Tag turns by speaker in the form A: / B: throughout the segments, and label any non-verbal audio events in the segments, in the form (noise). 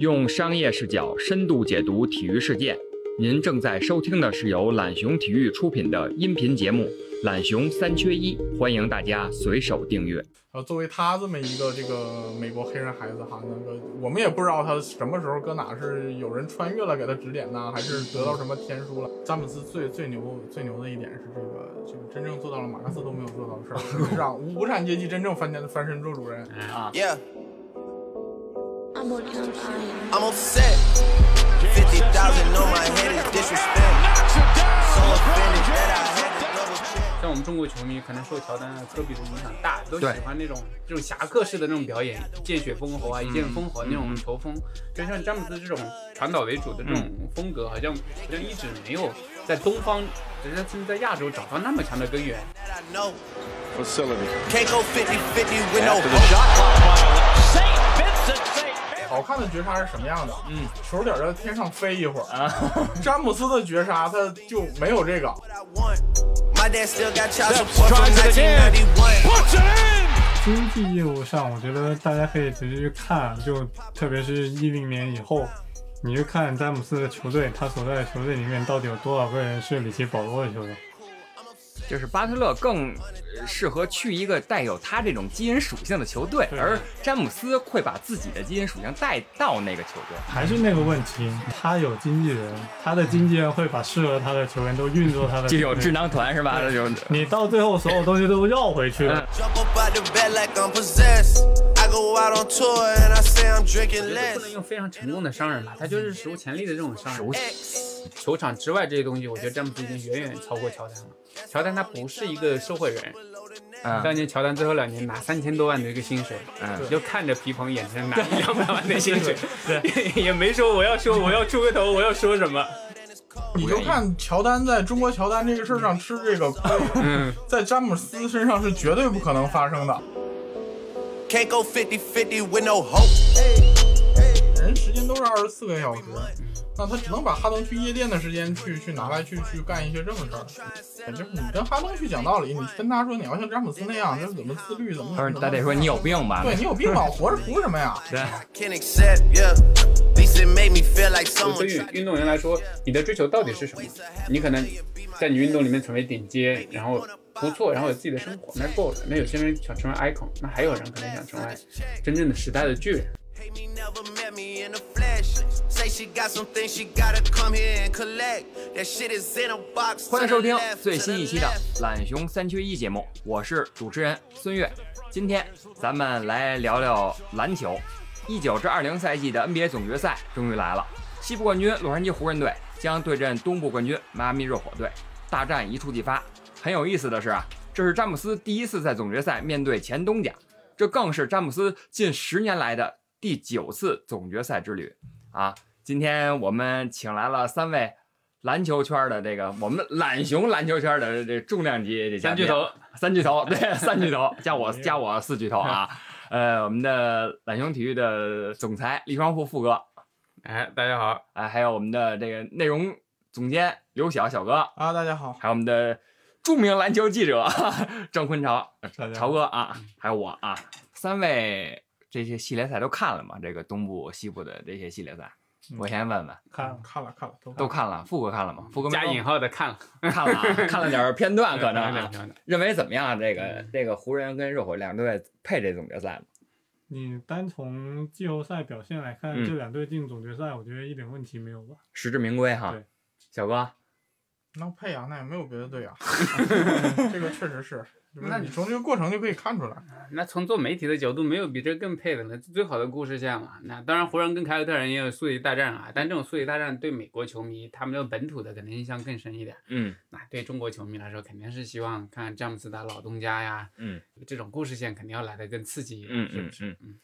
A: 用商业视角深度解读体育事件。您正在收听的是由懒熊体育出品的音频节目《懒熊三缺一》，欢迎大家随手订阅。
B: 呃，作为他这么一个这个美国黑人孩子哈，那个我们也不知道他什么时候搁哪是有人穿越了给他指点呢，还是得到什么天书了？詹姆斯最最牛最牛的一点是这个，这个真正做到了马克思都没有做到的事儿，(laughs) 让无无产阶级真正翻天翻身做主人。
A: 啊
C: ，Yeah,
D: 像我们中国球迷，可能受乔丹、科比的影响大，都喜欢那种这种侠客式的那种表演，见血封喉啊，一剑封喉那种球风。就像詹姆斯这种传导为主的这种风格，好像好像一直没有在东方，人家在亚洲找到那么强的根源。
B: 好看的绝杀是什么样的？
A: 嗯，
B: 球点在天上飞一会儿。
A: 啊，(laughs)
B: 詹姆斯的绝杀他就没有这个。
C: What I want. My dad still got child
E: Steps,
C: support from
E: tries it again.
C: 1991.
E: Puts it in.
F: 经济业务上，我觉得大家可以直接去看，就特别是一零年以后，你去看詹姆斯的球队，他所在的球队里面到底有多少个人是里奇保罗的球员？
A: 就是巴特勒更呃适合去一个带有他这种基因属性的球队，而詹姆斯会把自己的基因属性带到那个球队。
F: 还是那个问题，他有经纪人，他的经纪人会把适合他的球员都运作他的，
A: 就有智。囊团是吧？那就
F: 你到最后所有东西都要回去了。
D: 不能用非常成功的商人吧，他就是史无前例的这种商人。球场之外这些东西，我觉得詹姆斯已经远远超过乔丹了。乔丹他不是一个社会人，
A: 嗯
D: 当年乔丹最后两年拿三千多万的一个薪水，就看着皮蓬眼睁拿两百万的薪水 (laughs) (laughs) 也没说我要说我要出个头，我要说什么。(laughs)
B: 你就看乔丹在中国乔丹这个事儿上吃这个亏，
D: 嗯，
B: 在詹姆斯身上是绝对不可能发生的。
C: Can't go 50 50 with no hope.
B: 人时间都是二十四个小时，那他只能把哈登去夜店的时间去去拿来去去干一些这种事儿。就是你跟哈登去讲道理，你跟他说你要像詹姆斯那样，这怎么自律，怎么
A: 他说他得说你有病吧？
B: 对你有病吧？我活着图什么呀？
A: 对
D: 对于运动员来说，你的追求到底是什么？你可能在你运动里面成为顶尖，然后不错，然后有自己的生活，那够了。那有些人想成为 icon，那还有人可能想成为真正的时代的巨人。
C: Hate me, never met me in the flesh. Say she got something she gotta come here and collect. That shit is in a box.
A: 欢迎收听最新一期的《懒熊三缺一》节目，我是主持人孙悦。今天咱们来聊聊篮球。一九至二零赛季的 NBA 总决赛终于来了，西部冠军洛杉矶湖人队将对阵东部冠军迈阿密热火队，大战一触即发。很有意思的是啊，这是詹姆斯第一次在总决赛面对前东家，这更是詹姆斯近十年来的第九次总决赛之旅啊！今天我们请来了三位篮球圈的这个我们懒熊篮球圈的这重量级这
D: 三巨头，
A: 三巨头，对，三巨头，加我加我四巨头啊！(laughs) 呃，我们的懒熊体育的总裁李双富富哥，
D: 哎，大家好，
A: 哎，还有我们的这个内容总监刘晓小哥，
B: 啊，大家好，
A: 还有我们的著名篮球记者 (laughs) 郑坤潮潮哥啊，还有我啊，三位这些系列赛都看了吗？这个东部、西部的这些系列赛，我先问问，
F: 看了
B: 看了看了都
A: 都看了，富哥看了吗？富哥
D: 加引号的看了，(laughs)
A: 看了啊，看了点片段，(laughs) 可能。认为怎么样？这个这个湖人跟热火两队配这总决赛吗？
F: 你单从季后赛表现来看，
A: 嗯
F: 这两队进总决赛，我觉得一点问题没有吧？
A: 实至名归哈
F: 对。
A: 小哥，
B: 那配啊，那也没有别的队啊，(laughs) 这个确实是。那
D: 那你
B: 你从这个过程就可以看出来，
D: 那从做媒体的角度，没有比这更配的了，最好的故事线嘛。那当然，湖人跟凯尔特人也有宿敌大战啊，但这种宿敌大战对美国球迷，他们这个本土的可能印象更深一点。
A: 嗯
D: 那对中国球迷来说，肯定是希望看詹姆斯打老东家呀，
A: 嗯
D: 这种故事线肯定要来的更刺激一点，
A: 嗯
D: 是不是？
A: 嗯嗯。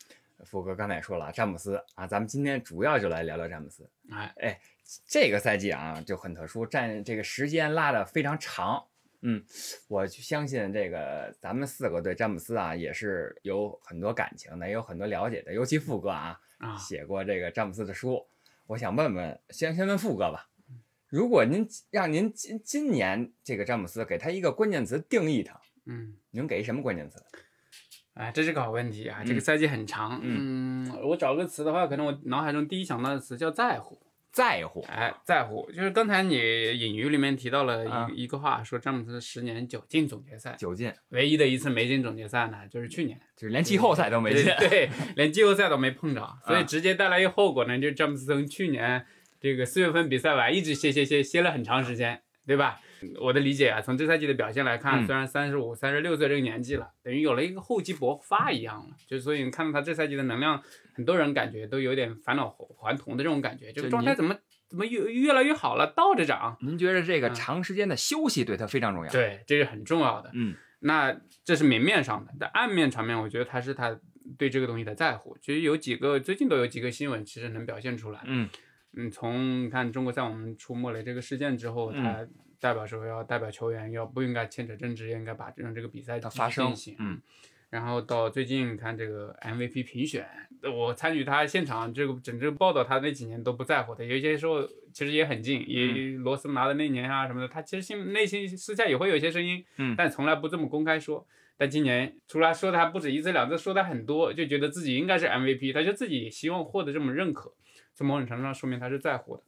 A: 富哥刚才也说了，詹姆斯啊，咱们今天主要就来聊聊詹姆斯。
D: 哎，
A: 这个赛季啊就很特殊，占这个时间拉的非常长。嗯，我就相信这个咱们四个对詹姆斯啊也是有很多感情的，也有很多了解的，尤其富哥啊，
D: 啊，
A: 写过这个詹姆斯的书。我想问问，先先问富哥吧，如果您让您今今年这个詹姆斯给他一个关键词定义他，
D: 嗯，
A: 您给什么关键词？
D: 哎，这是个好问题啊！这个赛季很长，嗯，我找个词的话，可能我脑海中第一想到的词叫在乎。
A: 在乎，
D: 哎，在乎，就是刚才你隐喻里面提到了一、
A: 啊
D: 一个话，说詹姆斯十年九进总决赛，
A: 九进，
D: 唯一的一次没进总决赛呢，就是去年，
A: 就是连季后赛都没进。
D: 对，对连季后赛都没碰着，所以
A: 啊
D: 直接带来一个后果呢，就是詹姆斯从去年这个四月份比赛完一直歇歇歇歇了很长时间，对吧？我的理解啊，从这赛季的表现来看，
A: 嗯
D: 虽然三十五、三十六岁这个年纪了，等于有了一个厚积薄发一样了，就所以你看到他这赛季的能量，很多人感觉都有点返老还童的这种感觉，这
A: 就
D: 状态怎么怎么越越来越好了，倒着涨。
A: 您觉得这个
D: 嗯
A: 长时间的休息对他非常重要？，
D: 对，这是很重要的。
A: 嗯，
D: 那这是明面上的，但暗面场面，我觉得他是他对这个东西的在乎。其实有几个最近都有几个新闻，其实能表现出来。
A: 嗯
D: 嗯，从你看中国在我们出没了这个事件之后，
A: 嗯
D: 他代表说要代表球员要不应该牵扯政治，应该把让这个比赛
A: 发生。嗯，
D: 然后到最近你看这个 MVP 评选，我参与他现场这个整个报道，他那几年都不在乎的，有些时候其实也很近，
A: 嗯
D: 也罗斯拿的那年啊什么的，他其实心内心私下也会有一些声音，
A: 嗯
D: 但从来不这么公开说。但今年出来说他不止一次两次，说他很多，就觉得自己应该是 MVP，他就自己也希望获得这么认可，从某种程度上说明他是在乎的。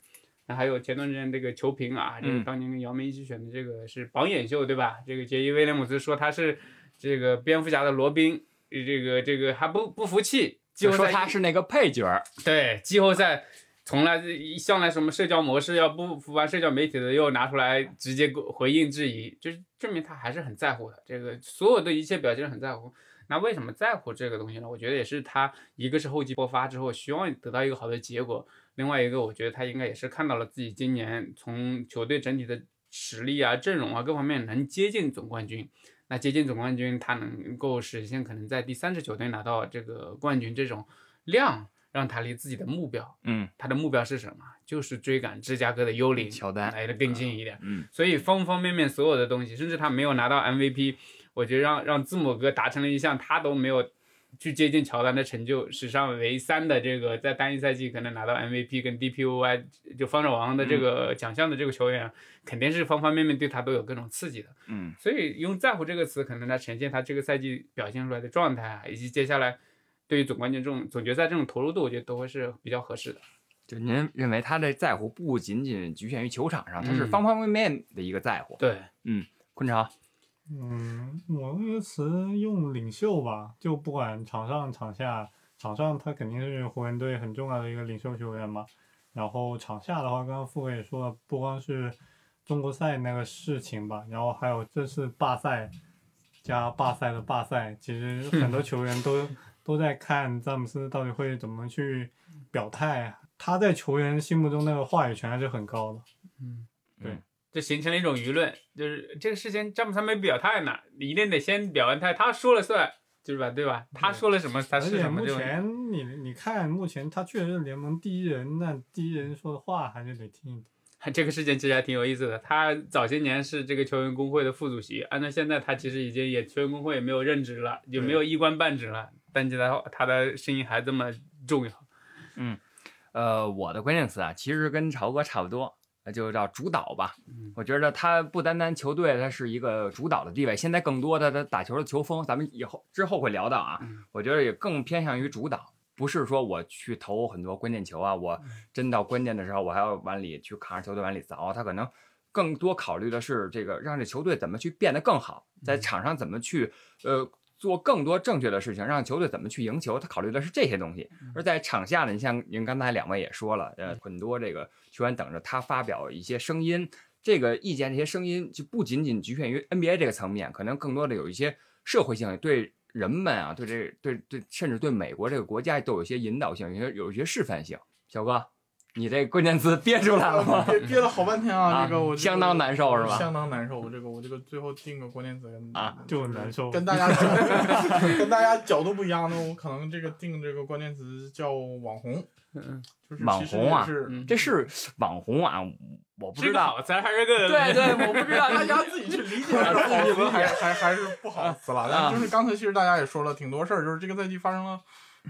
D: 那还有前段时间这个球评啊，这个
A: 嗯
D: 当年跟姚明一起选的这个是榜眼秀对吧？这个杰伊威廉姆斯说他是这个蝙蝠侠的罗宾，这个这个还不不服气，季
A: 就说
D: 后赛
A: 他是那个配角儿。
D: 对季后赛从来一向来什么社交模式要不服完社交媒体的又拿出来直接回应质疑，就是证明他还是很在乎的，这个所有的一切表现很在乎。那为什么在乎这个东西呢？我觉得也是他一个是厚积薄发之后，希望得到一个好的结果，另外一个我觉得他应该也是看到了自己今年从球队整体的实力啊、阵容啊各方面能接近总冠军。那接近总冠军，他能够实现可能在第三支球队拿到这个冠军这种量，让他离自己的目标
A: 嗯
D: 他的目标是什么？就是追赶芝加哥的幽灵
A: 乔丹
D: 来的更近一点。
A: 嗯
D: 所以方方面面所有的东西，甚至他没有拿到 MVP，我觉得让让字母哥达成了一项他都没有去接近乔丹的成就，史上唯三的这个在单一赛季可能拿到 MVP 跟 DPOY 就防守王的这个奖项的这个球员，肯定是方方面面对他都有各种刺激的。
A: 嗯
D: 所以用在乎这个词，可能来呈现他这个赛季表现出来的状态啊，以及接下来对于总冠军这种总决赛这种投入度，我觉得都会是比较合适的。
A: 就您认为他的在乎不仅仅局限于球场上，他是
D: 嗯
A: 方方面面的一个在乎。
D: 对，嗯
A: 昆潮，
F: 嗯，我那个词用领袖吧，就不管场上场下，场上他肯定是湖人队很重要的一个领袖球员嘛。然后场下的话，刚刚富哥也说了，不光是中国赛那个事情吧，然后还有这次罢赛加罢赛的罢赛，其实 (laughs) 很多球员都都在看詹姆斯到底会怎么去表态。他在球员心目中那个话语权还是很高的。
D: 就形成了一种舆论，就是这个事情詹姆斯还没表态呢，你一定得先表完态，他说了算，就是吧，对吧？他说了什么，他是什么，
F: 目前你你看，目前他确实是联盟第一人，那第一人说的话还是得听一听。(laughs)
D: 这个事情其实还挺有意思的。他早些年是这个球员工会的副主席，按照现在他其实已经也球员工会也没有任职了，也没有一官半职了，但是他他的声音还这么重要。
A: 嗯呃，我的关键词啊，其实跟朝哥差不多，呃就叫主导吧。
D: 嗯
A: 我觉得他不单单球队，他是一个主导的地位，现在更多的他打球的球风，咱们以后之后会聊到啊。
D: 嗯
A: 我觉得也更偏向于主导，不是说我去投很多关键球啊，我
D: 嗯
A: 真到关键的时候我还要往里去扛着球队往里凿，他可能更多考虑的是这个让这球队怎么去变得更好，在
D: 嗯
A: 场上怎么去呃。做更多正确的事情，让球队怎么去赢球，他考虑的是这些东西。
D: 嗯
A: 而在场下呢，你像您刚才两位也说了，呃，很多这个球员等着他发表一些声音，这个意见这些声音就不仅仅局限于 NBA 这个层面，可能更多的有一些社会性，对人们啊，对这对对，甚至对美国这个国家都有一些引导性，有些有一些示范性。小哥，你这关键词憋出来了吗？
B: 憋 (laughs) 憋了好半天啊，
A: 啊
B: 这个我
A: 相当难受是吧
B: 相当难受，我这个我这个最后定个关键词
A: 啊
F: 就很难受
B: 跟大家 (laughs) 跟大家角度不一样的，我可能这个定这个关键词叫网红，
D: 嗯，
B: 就是
A: 网红啊这是网红啊，我不知道。
D: 个好词儿还是个
A: 对对，我不知道，(laughs)
B: 大家自己去理解还还还是不好词了。但就是刚才其实大家也说了挺多事儿，就是这个赛季发生了。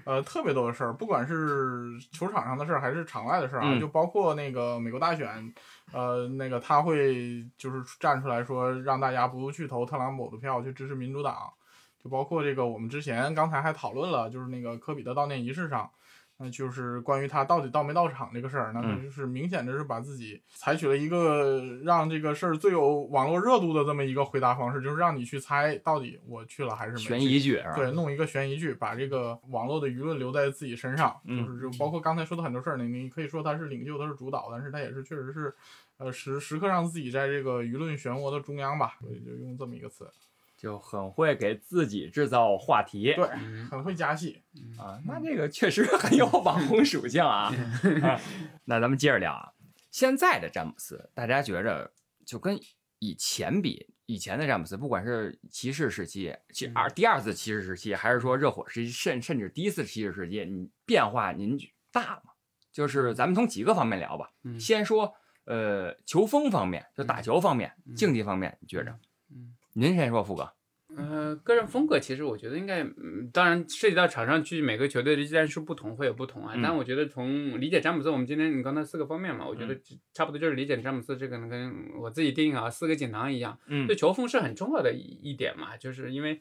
B: 呃，特别多的事儿，不管是球场上的事儿，还是场外的事儿啊，
A: 嗯
B: 就包括那个美国大选，呃，那个他会就是站出来说，让大家不去投特朗普的票，去支持民主党。就包括这个我们之前刚才还讨论了，就是那个科比的悼念仪式上。那就是关于他到底到没到场这个事儿，那就是明显的是把自己采取了一个让这个事儿最有网络热度的这么一个回答方式，就是让你去猜到底我去了还是没去。
A: 悬疑剧？
B: 对，弄一个悬疑剧，把这个网络的舆论留在自己身上，
A: 嗯
B: 就是就包括刚才说的很多事儿，你你可以说他是领袖，他是主导，但是他也是确实是，呃时时刻让自己在这个舆论漩涡的中央吧，所以就用这么一个词，
A: 就很会给自己制造话题。
B: 对，很会加戏。
A: 啊，那这个确实很有网红属性啊。啊 (laughs) 那咱们接着聊啊，现在的詹姆斯，大家觉着就跟以前比，以前的詹姆斯，不管是骑士时期、其二第二次骑士时期，还是说热火时期，甚甚至第一次骑士时期，你变化您大吗？就是咱们从几个方面聊吧，
D: 嗯
A: 先说呃球风方面，就打球方面、竞技方面，你觉着？
D: 嗯
A: 您先说，富哥。
D: 呃，个人风格其实我觉得应该，嗯，当然涉及到场上去每个球队的战术不同会有不同啊。
A: 嗯
D: 但我觉得从理解詹姆斯，我们今天你刚才四个方面嘛，我觉
A: 嗯
D: 得差不多就是理解詹姆斯这个呢，跟我自己定义啊四个锦囊一样。
A: 嗯
D: 对球风是很重要的一一点嘛，就是因为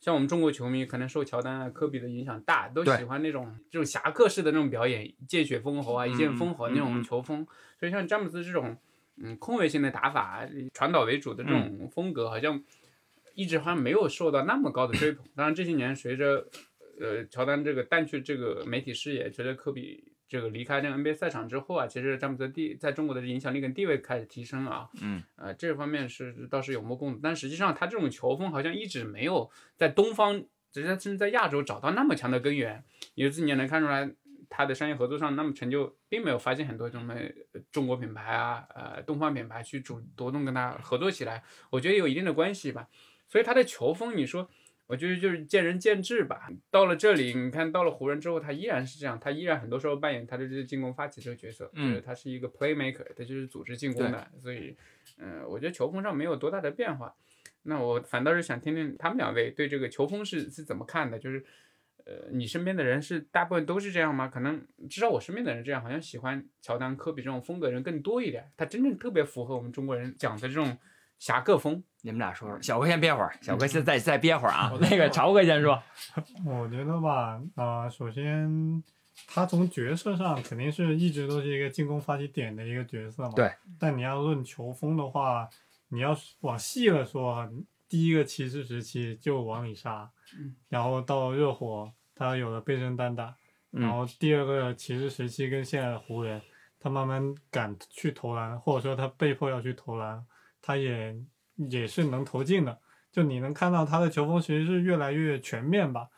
D: 像我们中国球迷可能受乔丹啊、科比的影响大，都喜欢那种这种侠客式的那种表演，见血封喉啊、一剑封喉那
A: 嗯嗯
D: 种球风。所以像詹姆斯这种嗯空位性的打法、传导为主的这
A: 嗯
D: 种风格，好像一直好像没有受到那么高的追捧。当然这些年随着呃乔丹这个淡去这个媒体视野，随着科比。这个离开这个 NBA 赛场之后啊，其实詹姆斯地在中国的影响力跟地位开始提升啊，
A: 嗯，
D: 呃，这方面是倒是有目共睹，但实际上他这种球风好像一直没有在东方，直接甚至在亚洲找到那么强的根源。由此你也能看出来，他的商业合作上那么成就，并没有发现很多这种呃中国品牌啊，呃，东方品牌去主主动跟他合作起来，我觉得有一定的关系吧。所以他的球风，你说。我觉得就是见仁见智吧。到了这里，你看到了湖人之后，他依然是这样，他依然很多时候扮演他的这个进攻发起这个角色，
A: 嗯
D: 就是他是一个 playmaker，他就是组织进攻的，所以，嗯、我觉得球风上没有多大的变化。那我反倒是想听听他们两位对这个球风是是怎么看的，就是，呃，你身边的人是大部分都是这样吗？可能至少我身边的人这样，好像喜欢乔丹、科比这种风格的人更多一点，他真正特别符合我们中国人讲的这种侠客风。
A: 你们俩说说，小哥先憋会儿，小哥先再 (laughs) 再憋会儿啊。那个朝哥先说。(laughs)
F: 我觉得吧，啊、首先他从角色上肯定是一直都是一个进攻发起点的一个角色嘛。
A: 对。
F: 但你要论球风的话，你要往细了说，第一个骑士时期就往里杀，
D: 嗯
F: 然后到热火他有了背身单打，然
A: 嗯
F: 后第二个骑士时期跟现在的湖人，他慢慢敢去投篮，或者说他被迫要去投篮，他也也是能投进的。就你能看到他的球风其实是越来越全面吧。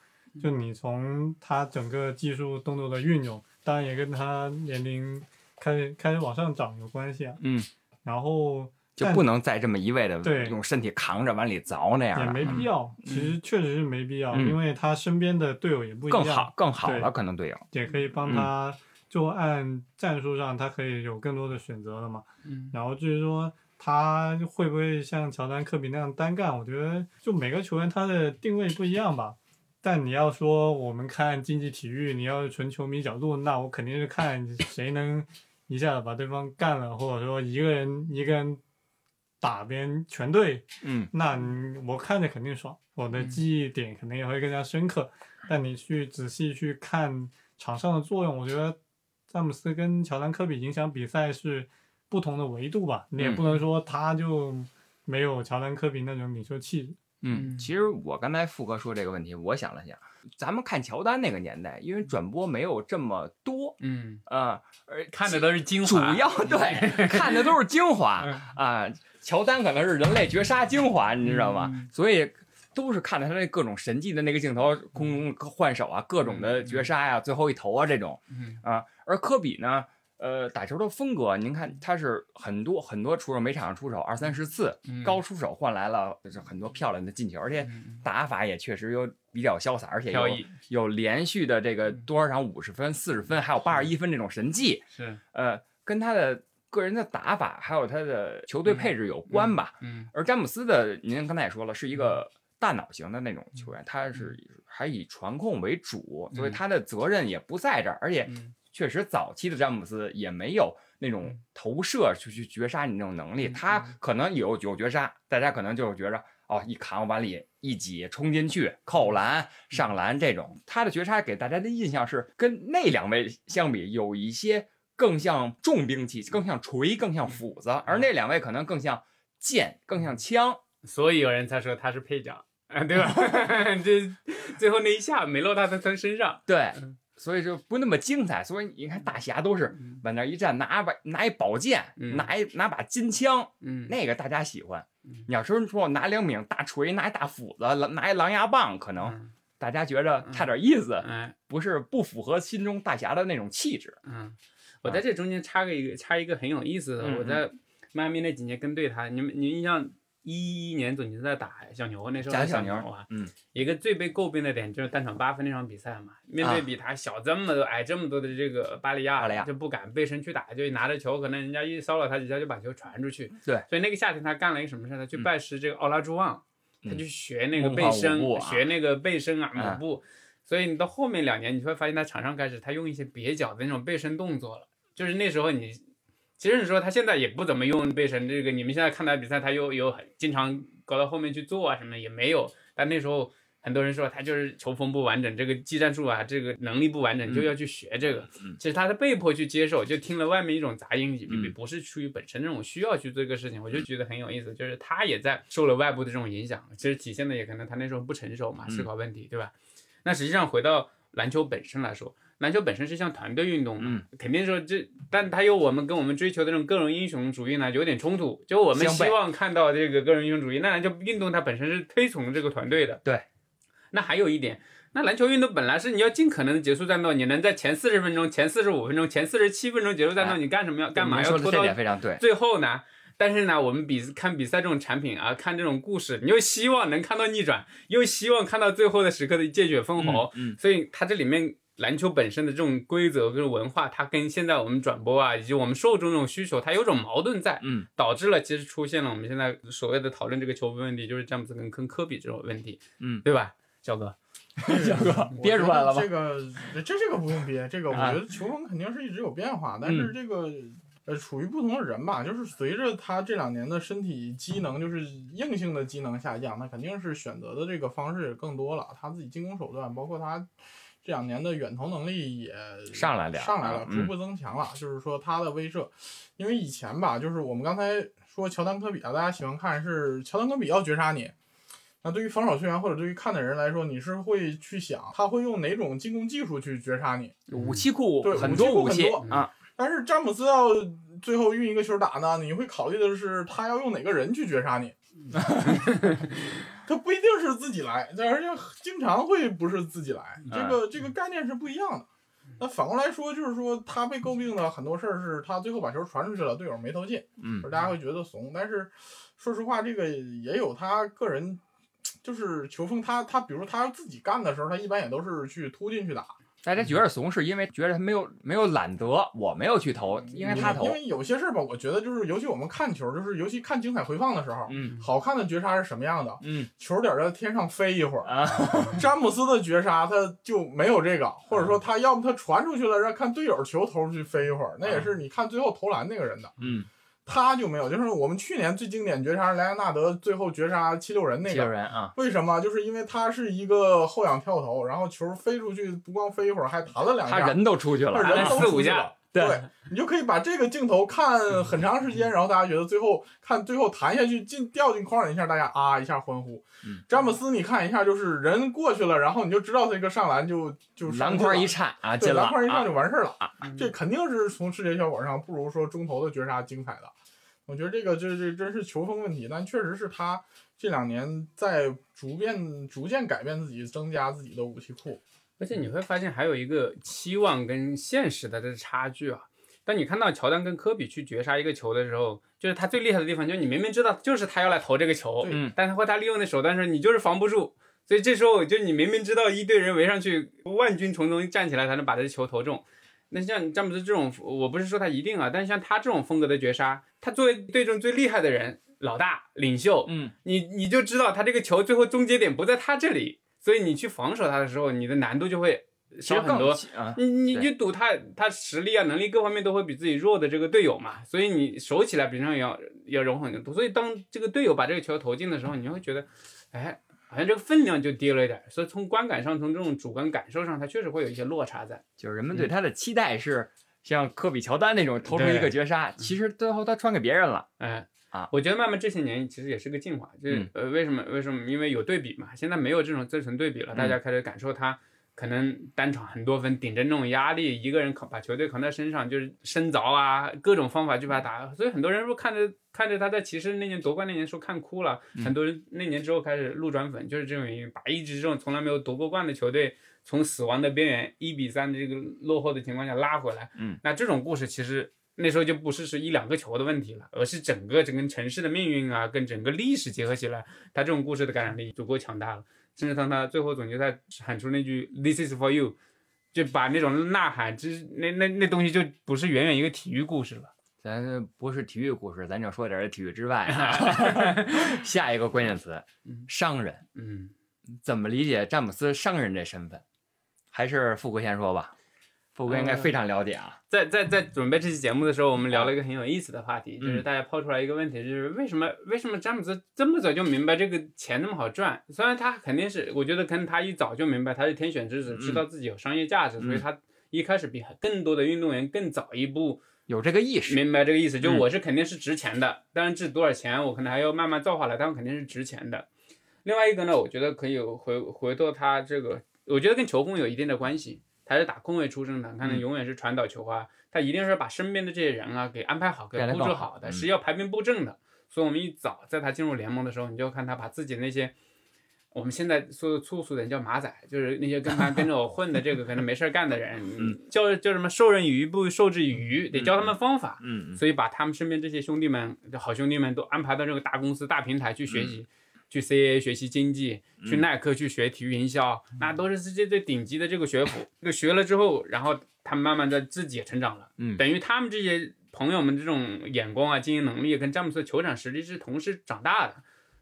F: 就你从他整个技术动作的运用，当然也跟他年龄开始开始往上涨有关系啊。
A: 嗯，
F: 然后但
A: 就不能再这么一味的
F: 对
A: 用身体扛着往里凿那样
F: 也，没必要，其实确实是没必要，
A: 嗯
F: 因为他身边的队友也不一样，
A: 更好更好了，可能队友。
F: 也可以帮他，就按战术上他可以有更多的选择了嘛。
D: 嗯
F: 然后至于说他会不会像乔丹、科比那样单干，我觉得就每个球员他的定位不一样吧。但你要说我们看竞技体育，你要是纯球迷角度，那我肯定是看谁能一下子把对方干了，或者说一个人一个人打边全队，
A: 嗯
F: 那我看着肯定爽，我的记忆点肯定也会更加深刻。但你去仔细去看场上的作用，我觉得詹姆斯跟乔丹、科比影响比赛是不同的维度吧。你也
A: 嗯
F: 不能说他就没有乔丹、科比那种领袖气质。
A: 嗯，
D: 嗯
A: 其实我刚才富哥说这个问题，我想了想，咱们看乔丹那个年代，因为转播没有这么多
D: 嗯，
A: 啊，而
D: 看的都是精华主，(laughs)
A: 要对看的都是精华
D: 嗯
A: 啊。乔丹可能是人类绝杀精华，你知道吗
D: 嗯？
A: 所以都是看的他那各种神迹的那个镜头，空中换手啊，各种的绝杀呀，最后一投啊这种
D: 嗯
A: 啊。而科比呢？呃，打球的风格，您看他是很多很多出手，每场出手二三十次，
D: 嗯
A: 高出手换来了就是很多漂亮的进球，而且
D: 嗯
A: 打法也确实有比较潇洒，而且有有连续的这个多少场五十分、四十分，还有八十一分这种神迹，
D: 是，
A: 呃，跟他的个人的打法还有他的球队配置有关吧。
D: 嗯。
A: 而詹姆斯的，您刚才也说了，是一个大脑型的那种球员，他是还以传控为主，所以
D: 嗯
A: 他的责任也不在这儿，而且
D: 嗯
A: 确实早期的詹姆斯也没有那种投射去去绝杀你那种能力，
D: 嗯
A: 他
D: 嗯。
A: 可能有有绝杀，大家可能就觉着哦，一扛往里一挤冲进去扣篮上篮这种，他的绝杀给大家的印象是跟那两位相比有一些更像重兵器，更像锤，更像斧子，而那两位可能更像剑，更像枪。
D: 所以有人才说他是配角，啊，对吧？(laughs) 这最后那一下没落到他他身上，
A: 对
D: 嗯，
A: 所以就不那么精彩。所以你看大侠都是
D: 嗯
A: 往那一站，拿把拿一宝剑，
D: 嗯
A: 拿一拿把金枪，
D: 嗯，
A: 那个大家喜欢
D: 嗯。
A: 你要说说我拿两柄大锤，拿一大斧子，拿一狼牙棒，可能
D: 嗯
A: 大家觉着差点意思，
D: 哎
A: 不是不符合心中大侠的那种气质。
D: 嗯，我在这中间插个一个插一个很有意思的，
A: 嗯
D: 我在迈阿密那几年跟对他，你们你印象一一年总决赛打小牛那时候打
A: 加小
D: 牛
A: 牛
D: 啊，
A: 嗯，
D: 一个最被诟病的点就是单场八分那场比赛嘛，面对
A: 啊
D: 比他小这么多、矮这么多的这个巴利亚，
A: 巴利亚
D: 就不敢背身去打，就拿着球，可能人家一骚扰他几下就把球传出去。
A: 对，
D: 所以那个夏天他干了一个什么事？他去
A: 嗯
D: 拜师这个奥拉朱旺，他
A: 嗯
D: 去学那个背身，学那个背身啊
A: 嗯
D: 舞步。所以你到后面两年，你会发现他场上开始他用一些蹩脚的那种背身动作了，就是那时候你。其实你说他现在也不怎么用背身，这个你们现在看他比赛，他又有很经常搞到后面去做啊什么也没有。但那时候很多人说他就是球风不完整，这个技战术啊，这个能力不完整，
A: 嗯
D: 就要去学这个。
A: 嗯
D: 其实他是被迫去接受，就听了外面一种杂音，也
A: 嗯
D: 不是出于本身这种需要去做这个事情，我就觉得很有意思。就是他也在受了外部的这种影响，其实体现的也可能他那时候不成熟嘛，
A: 嗯
D: 思考问题，对吧？那实际上回到篮球本身来说，篮球本身是项团队运动嘛，
A: 嗯
D: 肯定说这，但它有我们跟我们追求的这种个人英雄主义呢有点冲突。就我们希望看到这个个人英雄主义，那篮球运动它本身是推崇这个团队的。
A: 对。
D: 那还有一点，那篮球运动本来是你要尽可能的结束战斗，你能在前四十分钟、前四十五分钟、前四十七分钟结束战斗，
A: 哎
D: 你干什么要干嘛要拖到。最后呢？但是呢，我们比看比赛这种产品啊，看这种故事，你又希望能看到逆转，又希望看到最后的时刻的见血封喉，
A: 嗯，
D: 所以它这里面篮球本身的这种规则跟文化，它跟现在我们转播啊，以及我们受众这种需求，它有种矛盾在，
A: 嗯，
D: 导致了其实出现了我们现在所谓的讨论这个球风问题，就是詹姆斯跟跟科比这种问题，
A: 嗯
D: 对吧，肖哥？(laughs)
A: 小哥
B: 我 (laughs)
A: 憋出来了吧
B: 这个这这个不用憋，这个我
A: 啊
B: 觉得球风肯定是一直有变化，但是
A: 嗯
B: 这个呃处于不同的人吧，就是随着他这两年的身体机能，就是硬性的机能下降，那肯定是选择的这个方式也更多了，他自己进攻手段，包括他。这两年的远投能力也
A: 上来点儿
B: 上来了，
A: 嗯
B: 逐步增强了。就是说他的威慑，因为以前吧，就是我们刚才说乔丹科比啊，大家喜欢看是乔丹科比要绝杀你，那对于防守球员或者对于看的人来说，你是会去想他会用哪种进攻技术去绝杀你。
A: 武器库
B: 对
A: 很多武器
B: 武器库很多
A: 啊，
B: 但是詹姆斯要最后运一个球打呢，你会考虑的是他要用哪个人去绝杀你。(laughs) 他不一定是自己来，而且经常会不是自己来，这个这个概念是不一样的。那反过来说，就是说他被诟病的很多事儿是他最后把球传出去了，队友没投进，
A: 嗯
B: 大家会觉得怂。但是说实话，这个也有他个人，就是球风他他比如他自己干的时候，他一般也都是去突进去打。
A: 大家觉得怂是因为觉得他没有没有懒得，我没有去投，因为他投
B: 因为有些事儿吧，我觉得就是，尤其我们看球，就是尤其看精彩回放的时候，
A: 嗯
B: 好看的绝杀是什么样的？
A: 嗯
B: 球点儿在天上飞一会儿。
A: 啊，
B: 詹姆斯的绝杀他就没有这个，或者说他要么他传出去了，让看队友球投出去飞一会儿，那也是你看最后投篮那个人的。
A: 嗯，
B: 他就没有，就是我们去年最经典绝杀莱昂纳德最后绝杀七六人那
A: 七六
B: 个。
A: 人啊，
B: 为什么？就是因为他是一个后仰跳投，然后球飞出去，不光飞一会儿，还弹了两下。
A: 他人都出去了，
B: 他人都出去了。
A: 对
B: 对你就可以把这个镜头看很长时间，然后大家觉得最后看最后弹下去进掉进框里一下，大家啊一下欢呼。
A: 嗯
B: 詹姆斯你看一下，就是人过去了，然后你就知道这个上篮就就上
A: 篮筐一颤啊，
B: 对篮筐一上
A: 啊
B: 就完事儿了。
D: 嗯
B: 这肯定是从视觉效果上不如说中投的绝杀精彩的。我觉得这个这这真是球风问题，但确实是他这两年在逐渐逐渐改变自己，增加自己的武器库。
D: 而且你会发现还有一个期望跟现实的这差距啊。当你看到乔丹跟科比去绝杀一个球的时候，就是他最厉害的地方，就是你明明知道就是他要来投这个球，
A: 嗯
D: 但是或他利用的手段是你就是防不住，所以这时候就你明明知道一堆人围上去，万军丛中站起来才能把这球投中。那像詹姆斯这种，我不是说他一定啊，但是像他这种风格的绝杀，他作为队中最厉害的人，老大领袖，
A: 嗯
D: 你你就知道他这个球最后终结点不在他这里，所以你去防守他的时候，你的难度就会少很多。
A: 啊，
D: 你你
A: 对
D: 就赌他他实力啊能力各方面都会比自己弱的这个队友嘛，所以你守起来比上也要要容很多。所以当这个队友把这个球投进的时候，你就会觉得，哎，好像这个分量就低了一点儿。所以从观感上，从这种主观感受上，它确实会有一些落差在。
A: 就是人们对他的期待是像科比乔丹那种投出一个绝杀，其实最后他传给别人了。
D: 哎
A: 啊
D: 我觉得慢慢这些年其实也是个进化，就是、
A: 嗯
D: 呃为什么为什么？因为有对比嘛，现在没有这种这层对比了，
A: 嗯
D: 大家开始感受他可能单场很多分，顶着那种压力，一个人扛把球队扛在身上，就是深凿啊，各种方法去把他打。所以很多人说看着看着他在骑士那年夺冠那年说看哭了，
A: 嗯
D: 很多人那年之后开始路转粉，就是这种原因，把一支这种从来没有夺过冠的球队。从死亡的边缘一比三的这个落后的情况下拉回来，
A: 嗯，
D: 那这种故事其实那时候就不是是一两个球的问题了，而是整个整个城市的命运啊，跟整个历史结合起来，他这种故事的感染力足够强大了。甚至当他最后总决赛喊出那句 “This is for you”，就把那种呐喊，就是那那那东西就不是远远一个体育故事了。
A: 咱不是体育故事，咱就说点儿体育之外啊。(laughs) 下一个关键词
D: 嗯，
A: 商人，
D: 嗯，
A: 怎么理解詹姆斯商人这身份？还是富国先说吧，富哥应该非常了解啊。
D: 在在在准备这期节目的时候，我们聊了一个很有意思的话题，就是
A: 嗯
D: 大家抛出来一个问题，就是为什么为什么詹姆斯这么早就明白这个钱那么好赚？虽然他肯定是，我觉得可能他一早就明白他是天选之子，
A: 嗯
D: 知道自己有商业价值，所以他一开始比更多的运动员更早一步
A: 有这个意识，
D: 明白这个意思，就
A: 嗯
D: 我是肯定是值钱的，当然值多少钱我可能还要慢慢造化来，但我肯定是值钱的。另外一个呢，我觉得可以回回到他这个，我觉得跟球风有一定的关系。他是打控卫出身的，他能
A: 嗯
D: 永远是传导球啊，他一定是把身边的这些人啊给安排好，给布置好的，是要排兵布阵的。所以我们一早在他进入联盟的时候，你就看他把自己那些。我们现在说的粗俗点叫马仔，就是那些跟他跟着我混的这个可能没事儿干的人，
A: 嗯
D: 叫叫什么授人以鱼不如授之以渔，得教他们方法。
A: 嗯嗯
D: 所以把他们身边这些兄弟们、好兄弟们都安排到这个大公司、大平台去学习，去 CAA 学习经济，去耐克去学体育营销，那都是世界最顶级的这个学府。这个学了之后，然后他们慢慢的自己也成长了，
A: 嗯
D: 等于他们这些朋友们这种眼光啊、经营能力跟詹姆斯的球场实力是同时长大的。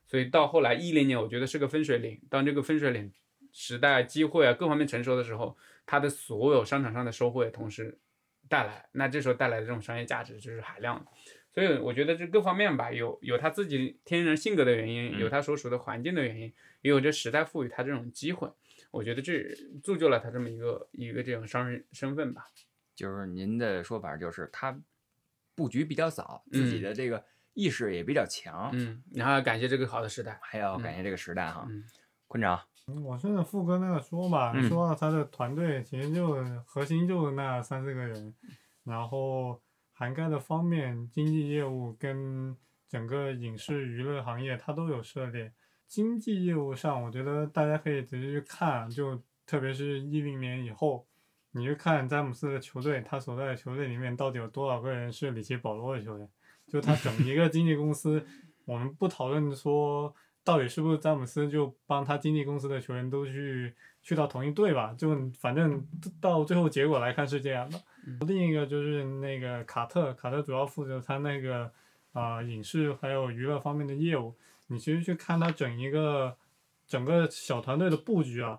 D: 所以到后来一零年，我觉得是个分水岭。当这个分水岭时代、机会啊各方面成熟的时候，他的所有商场上的收获也同时带来，那这时候带来的这种商业价值就是海量的。所以我觉得这各方面吧，有有他自己天然性格的原因，
A: 嗯
D: 有他所属的环境的原因，也有这时代赋予他这种机会。我觉得这铸就了他这么一个一个这种商人身份吧。
A: 就是您的说法就是他布局比较早，自己的这个意识也比较强，
D: 嗯，然后要感谢这个好的时代。
A: 还要感谢这个时代哈。
D: 嗯
A: 坤长，
F: 我顺着富哥那个说吧，
A: 嗯
F: 说到他的团队其实就核心就那三四个人，然后涵盖的方面，经济业务跟整个影视娱乐行业它都有涉猎。经济业务上，我觉得大家可以直接去看，就特别是一零年以后，你去看詹姆斯的球队，他所在的球队里面到底有多少个人是里奇保罗的球员？就他整一个经纪公司，我们不讨论说到底是不是詹姆斯就帮他经纪公司的球员都去去到同一队吧，就反正到最后结果来看是这样的。另一个就是那个卡特，卡特主要负责他那个啊、影视还有娱乐方面的业务。你其实去看他整一个整个小团队的布局啊，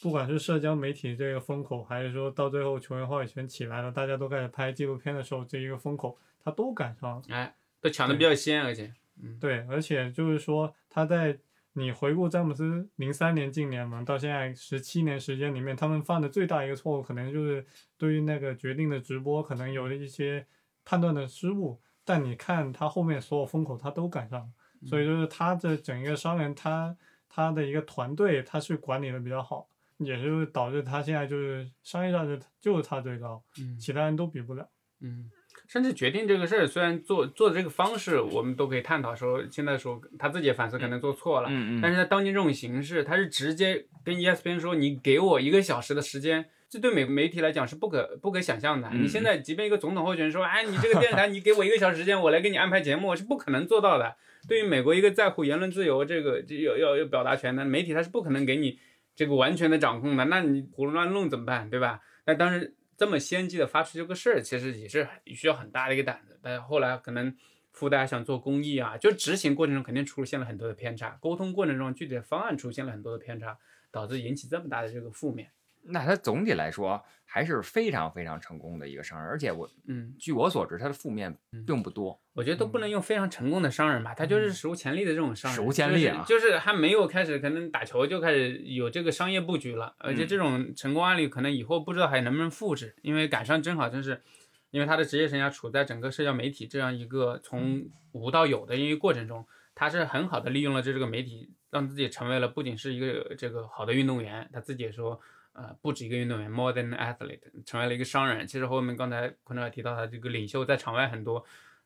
F: 不管是社交媒体这个风口，还是说到最后球员话语权起来了，大家都开始拍纪录片的时候，这一个风口他都赶上了。
D: 哎，都抢的比较先，而且，嗯，
F: 对，而且就是说他在你回顾詹姆斯零三年进联盟到现在十七年时间里面，他们犯的最大一个错误，可能就是对于那个决定的直播，可能有了一些判断的失误。但你看他后面所有风口，他都赶上了，所以就是他的整一个商人，他他的一个团队，他是管理的比较好，也是导致他现在就是商业价值就是他最高，
D: 嗯
F: 其他人都比不了。
D: 嗯，甚至决定这个事儿，虽然做做的这个方式，我们都可以探讨说，现在说他自己也反思可能做错了，
A: 嗯嗯
D: 但是在当今这种形式，他是直接跟 E ESPN 说，你给我一个小时的时间。这对媒媒体来讲是不可不可想象的。
A: 嗯
D: 你现在即便一个总统候选人说，哎，你这个电视台，你给我一个小时时间，我来给你安排节目，是不可能做到的。对于美国一个在乎言论自由这个这要要要表达权的媒体，他是不可能给你这个完全的掌控的。那你胡乱弄怎么办，对吧？那当时这么先机的发出这个事儿，其实也是需要很大的一个胆子。但是后来可能附带想做公益啊，就执行过程中肯定出现了很多的偏差，沟通过程中具体的方案出现了很多的偏差，导致引起这么大的这个负面。
A: 那他总体来说还是非常非常成功的一个商人，而且我
D: 嗯，
A: 据我所知，他的负面并不多。
D: 我觉得都不能用非常成功的商人吧，他就是史无前例的这种商人，
A: 史无前例啊
D: 就是，还没有开始可能打球就开始有这个商业布局了，而且这种成功案例可能以后不知道还能不能复制，因为赶上正好真是，因为他的职业生涯处在整个社交媒体这样一个从无到有的一个过程中，他是很好的利用了这这个媒体，让自己成为了不仅是一个这个好的运动员，他自己也说。呃，不止一个运动员，more than an athlete，成为了一个商人。其实后面刚才坤超也提到他这个领袖在场外很多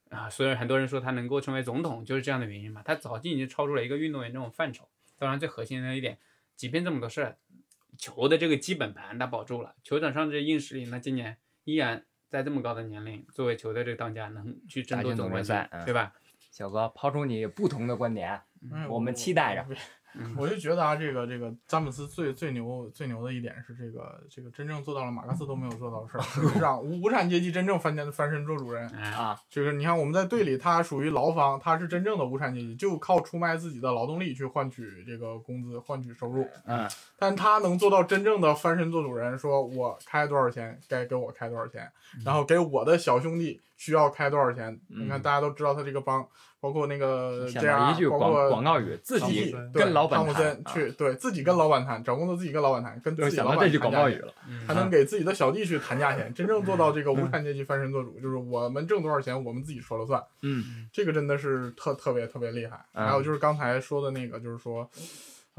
D: 啊，所以很多人说他能够成为总统，就是这样的原因嘛。他早就已经超出了一个运动员这种范畴。当然，最核心的一点，即便这么多事儿，球的这个基本盘他保住了，球场上这硬实力，那今年依然在这么高的年龄，作为球队这个当家，能去争夺
A: 总
D: 总冠军
A: 决赛嗯，
D: 对吧？
A: 小哥抛出你不同的观点，
B: 嗯
A: 我们期待着。(laughs)
B: 我就觉得啊，这个这个詹姆斯最最牛最牛的一点是这个这个真正做到了马克思都没有做到的事儿，是让无无产阶级真正翻天翻身做主人。
D: 哎，
A: 啊，
B: 就是你看我们在队里，他属于劳方，他是真正的无产阶级，就靠出卖自己的劳动力去换取这个工资，换取收入。
A: 嗯，
B: 但他能做到真正的翻身做主人，说我开多少钱，该给我开多少钱，然后给我的小兄弟需要开多少钱。你看大家都知道他这个帮，包括那个这样，
A: 一句广
B: 包括
A: 广告语，自己跟老板谈
B: 汤姆森。
A: 啊
B: 去对自己跟老板谈，找工作自己跟老板谈，跟自己老板
A: 是想到这句
B: 谈价钱
A: 广告语了，
D: 嗯
B: 还能给自己的小弟去谈价钱，真正做到这个无产阶级翻身做主，就是我们挣多少钱，我们自己说了算。
A: 嗯
B: 这个真的是特特别特别厉害。
A: 嗯
B: 还有就是刚才说的那个，就是说，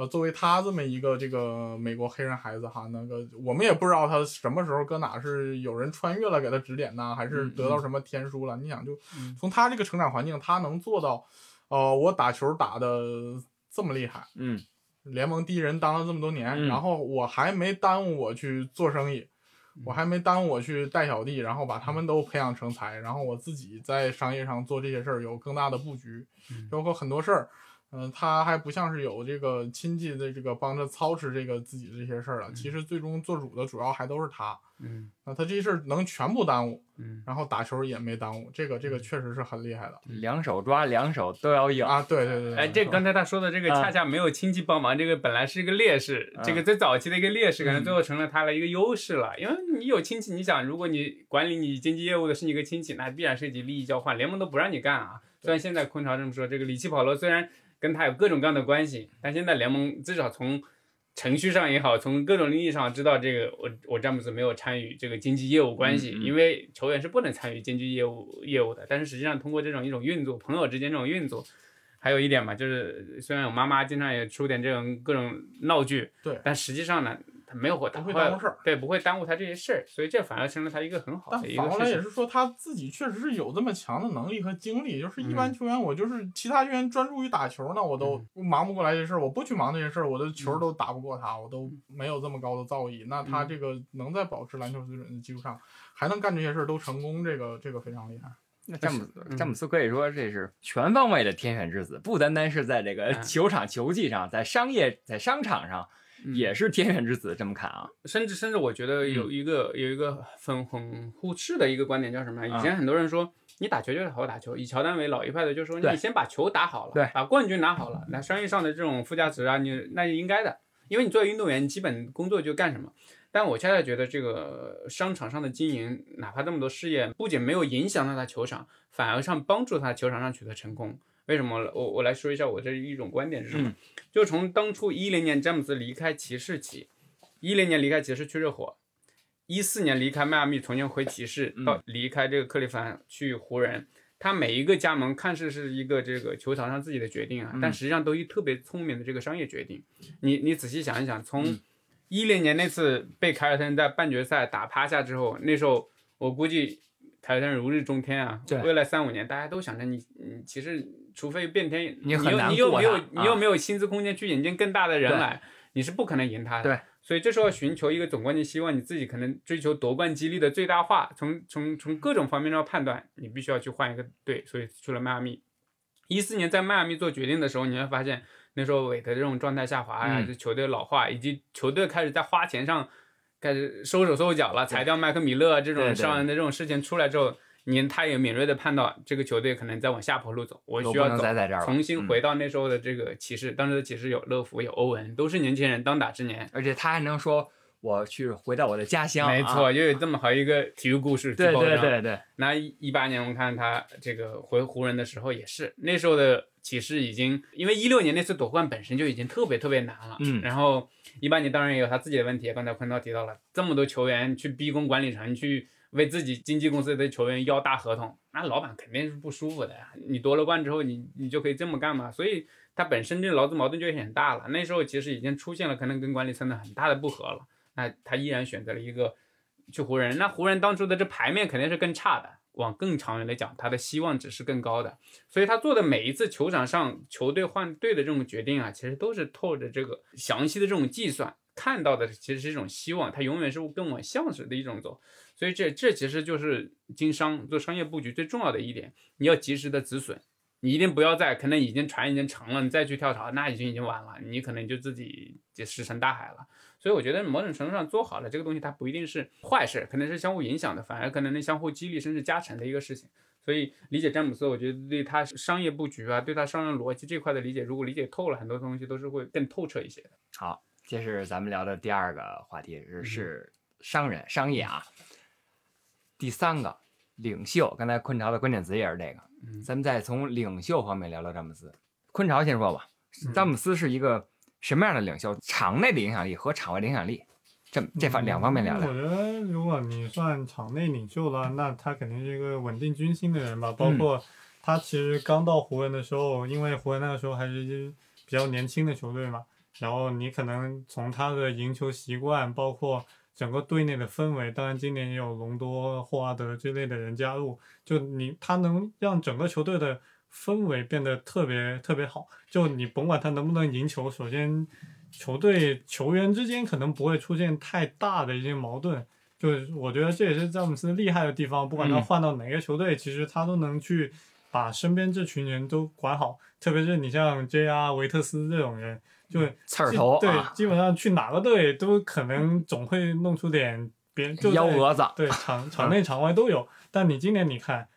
B: 呃，作为他这么一个这个美国黑人孩子哈，那个我们也不知道他什么时候搁哪是有人穿越了给他指点呐，还是得到什么天书了？你想，就
D: 嗯
B: 从他这个成长环境，他能做到，呃，我打球打的这么厉害，
A: 嗯
B: 联盟第一人当了这么多年，
A: 嗯
B: 然后我还没耽误我去做生意，我还没耽误我去带小弟，然后把他们都培养成才，然后我自己在商业上做这些事儿有更大的布局，包括很多事儿。嗯、他还不像是有这个亲戚的这个帮着操持这个自己的这些事儿了，其实最终做主的主要还都是他。
D: 嗯
B: 那他这些事儿能全部耽误，
D: 嗯，
B: 然后打球也没耽误，这个这个确实是很厉害的
A: 两手抓，两手都要硬。
B: 啊！对对对，对
D: 哎，这刚才他说的这个
A: 啊
D: 恰恰没有亲戚帮忙，这个本来是一个劣势，这个最早期的一个劣势，可能最后成了他的一个优势了。因为你有亲戚，你想，如果你管理你经济业务的是你一个亲戚，那必然涉及利益交换，联盟都不让你干啊。虽然现在昆潮这么说，这个里奇保罗虽然跟他有各种各样的关系，但现在联盟至少从程序上也好，从各种利益上知道这个我我詹姆斯没有参与这个经济业务关系，
A: 嗯嗯
D: 因为球员是不能参与经济业务业务的。但是实际上通过这种一种运作，朋友之间这种运作，还有一点嘛，就是虽然我妈妈经常也出点这种各种闹剧，
B: 对
D: 但实际上呢，他没有会
B: 不会耽误事儿，
D: 对，不会耽误他这些事儿，所以这反而成了他一个很好的一个
B: 反过来。也是说，他自己确实是有这么强的能力和精力。就是一般
D: 嗯
B: 球员，我就是其他球员专注于打球呢，我都忙不过来这事儿。我不去忙这些事儿，我的球都打不过他，我都没有这么高的造诣。那他
D: 嗯
B: 这个能在保持篮球水准的基础上，还能干这些事儿都成功，这个这个非常厉害。
A: 那詹姆
D: 嗯
A: 詹姆斯可以说这是全方位的天选之子，不单单是在这个
D: 嗯
A: 球场球技上，在商业在商场上
D: 嗯
A: 也是天选之子。这么看啊，
D: 甚至甚至我觉得
A: 嗯
D: 有一个、有一个很很互斥的一个观点叫什么？以
A: 啊
D: 前很多人说你打球就是好好打球，以乔丹为老一派的就说你先把球打好了，
A: 对
D: 把冠军拿好了，那商业上的这种附加值啊，你那是应该的，因为你作为运动员，你基本工作就干什么。但我恰恰觉得这个商场上的经营，哪怕这么多事业，不仅没有影响到他球场，反而上帮助他球场上取得成功。为什么？我我来说一下我这一种观点是什么？
A: 嗯
D: 就从当初一零年詹姆斯离开骑士起，一零年离开骑士去热火，一四年离开迈阿密重新回骑士，
A: 嗯
D: 到离开这个克利夫兰去湖人，他每一个加盟看似是一个这个球场上自己的决定啊，
A: 嗯
D: 但实际上都一特别聪明的这个商业决定。你你仔细想一想，从
A: 嗯
D: 一零年那次被凯尔特人在半决赛打趴下之后，那时候我估计凯尔特人如日中天啊，未来三五年大家都想着你，你其实除非变天，
A: 你很难
D: 又你又没有
A: 啊
D: 你又没有薪资空间去引进更大的人来，你是不可能赢他的。
A: 对，
D: 所以这时候寻求一个总冠军，希望你自己可能追求夺冠几率的最大化，从从从各种方面上判断，你必须要去换一个队，所以去了迈阿密。一四年在迈阿密做决定的时候，你会发现那时候韦德这种状态下滑呀，
A: 啊
D: 就球队老化，以及球队开始在花钱上开始收手收脚了，裁掉麦克米勒这种伤。人的这种事情出来之后，您他也敏锐的判断这个球队可能在往下坡路走，我需要走重新
A: 嗯。
D: 回到那时候的这个骑士，当时的骑士有乐福有欧文，都是年轻人当打之年，
A: 而且他还能说，我去回到我的家乡、啊。
D: 没错，又有这么好一个体育故事去
A: 对对对对，
D: 那一八年我们看他这个回湖人的时候也是，那时候的骑士已经，因为一六年那次夺冠本身就已经特别特别难了，
A: 嗯
D: 然后一八年当然也有他自己的问题，刚才坤涛提到了，这么多球员去逼宫管理层去为自己经纪公司的球员要大合同，那老板肯定是不舒服的呀。你夺了冠之后，你你就可以这么干嘛？所以他本身这劳资矛盾就很大了。那时候其实已经出现了可能跟管理层的很大的不和了，那他依然选择了一个去湖人。那湖人当初的这牌面肯定是更差的，往更长远来讲，他的希望值是更高的。所以他做的每一次球场上球队换队的这种决定啊，其实都是透着这个详细的这种计算，看到的其实是一种希望，他永远是更往向水的一种走。所以这这其实就是经商做商业布局最重要的一点，你要及时的止损。你一定不要在可能已经船已经沉了，你再去跳槽，那已经已经晚了，你可能就自己就石沉大海了。所以我觉得某种程度上做好了这个东西，它不一定是坏事，可能是相互影响的，反而可能能相互激励甚至加成的一个事情。所以理解詹姆斯，我觉得对他商业布局啊，对他商业逻辑这块的理解，如果理解透了，很多东西都是会更透彻一些的。
A: 好，这是咱们聊的第二个话题，是商人商业啊。第三个领袖，刚才昆潮的关键词也是这个。
D: 嗯
A: 咱们再从领袖方面聊聊詹姆斯。昆潮先说吧，
D: 嗯
A: 詹姆斯是一个什么样的领袖？场内的影响力和场外的影响力，这这方两方面聊聊。
F: 嗯我觉得，如果你算场内领袖了，那他肯定是一个稳定军心的人吧。包括他其实刚到湖人的时候，因为湖人那个时候还是比较年轻的球队嘛，然后你可能从他的赢球习惯，包括整个队内的氛围，当然今年也有隆多、霍华德之类的人加入，就你他能让整个球队的氛围变得特别特别好。就你甭管他能不能赢球，首先球队球员之间可能不会出现太大的一些矛盾。就是我觉得这也是詹姆斯厉害的地方，不管他
A: 嗯
F: 换到哪个球队，其实他都能去把身边这群人都管好。特别是你像 J.R. 维特斯这种人，就
A: 刺儿头
F: 对
A: 啊，
F: 基本上去哪个队都可能总会弄出点别人就在
A: 幺蛾子。
F: 对，场 (laughs) 场内场外都有。但你今年你看，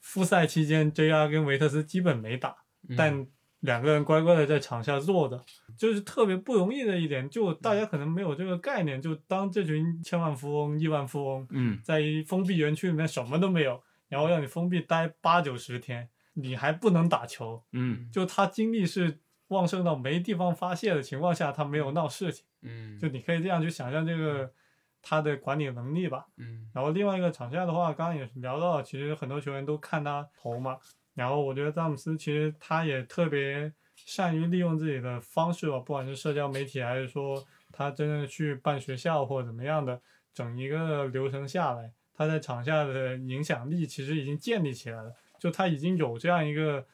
F: 复赛期间，J.R. 跟维特斯基本没打，
D: 嗯
F: 但两个人乖乖的在场下坐着，就是特别不容易的一点。就大家可能没有这个概念，就当这群千万富翁、亿万富翁
A: 嗯，
F: 在一封闭园区里面什么都没有，然后让你封闭待八九十天，你还不能打球，
A: 嗯
F: 就他精力是旺盛到没地方发泄的情况下，他没有闹事情。
D: 嗯
F: 就你可以这样去想象这个他的管理能力吧。
D: 嗯
F: 然后另外一个场下的话，刚刚也聊到，其实很多球员都看他投嘛。然后我觉得詹姆斯其实他也特别善于利用自己的方式吧，不管是社交媒体还是说他真正去办学校或者怎么样的，整一个流程下来，他在场下的影响力其实已经建立起来了，就他已经有这样一个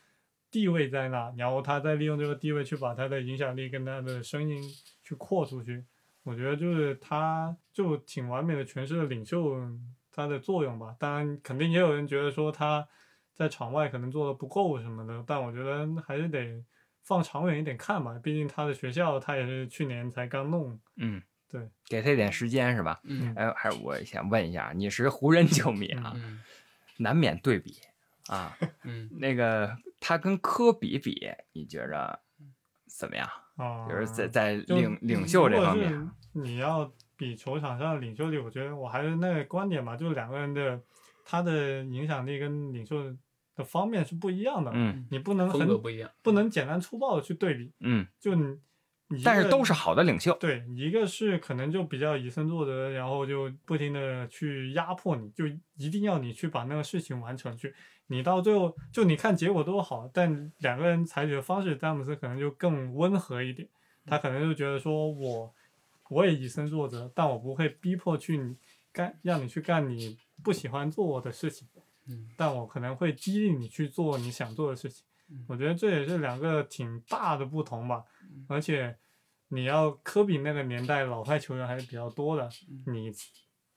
F: 地位在那，然后他再利用这个地位去把他的影响力跟他的声音去扩出去。我觉得就是他就挺完美的诠释了领袖他的作用吧。当然，肯定也有人觉得说他在场外可能做的不够什么的，但我觉得还是得放长远一点看吧。毕竟他的学校他也是去年才刚弄，
A: 嗯，
F: 对，
A: 给他一点时间是吧？
D: 嗯
A: 哎，还是我想问一下，你是湖人球迷啊，
D: 嗯
A: 难免对比啊。
D: 嗯
A: 那个他跟科比比，你觉着怎么样？
F: 啊，
A: 就是在在领领袖这方面，
F: 你要比球场上的领袖力，我觉得我还是那个观点吧，就是两个人的他的影响力跟领袖的方面是不一样的。
A: 嗯
F: 你不能很
D: 不一样。
F: 不能简单粗暴的去对比，
A: 嗯，
F: 就你，
A: 但是都是好的领袖。
F: 对，一个是可能就比较以身作则，然后就不停的去压迫你，就一定要你去把那个事情完成去。你到最后就你看结果都好，但两个人采取的方式，詹姆斯可能就更温和一点，他可能就觉得说我我也以身作则，但我不会逼迫去你干让你去干你不喜欢做的事情，
D: 嗯
F: 但我可能会激励你去做你想做的事情。我觉得这也是两个挺大的不同吧，而且你要科比那个年代老派球员还是比较多的，你